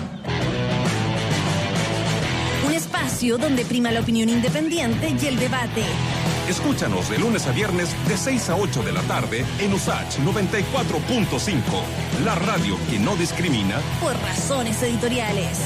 Un espacio donde prima la opinión independiente y el debate. Escúchanos de lunes a viernes de 6 a 8 de la tarde en USACH 94.5, la radio que no discrimina Por razones editoriales.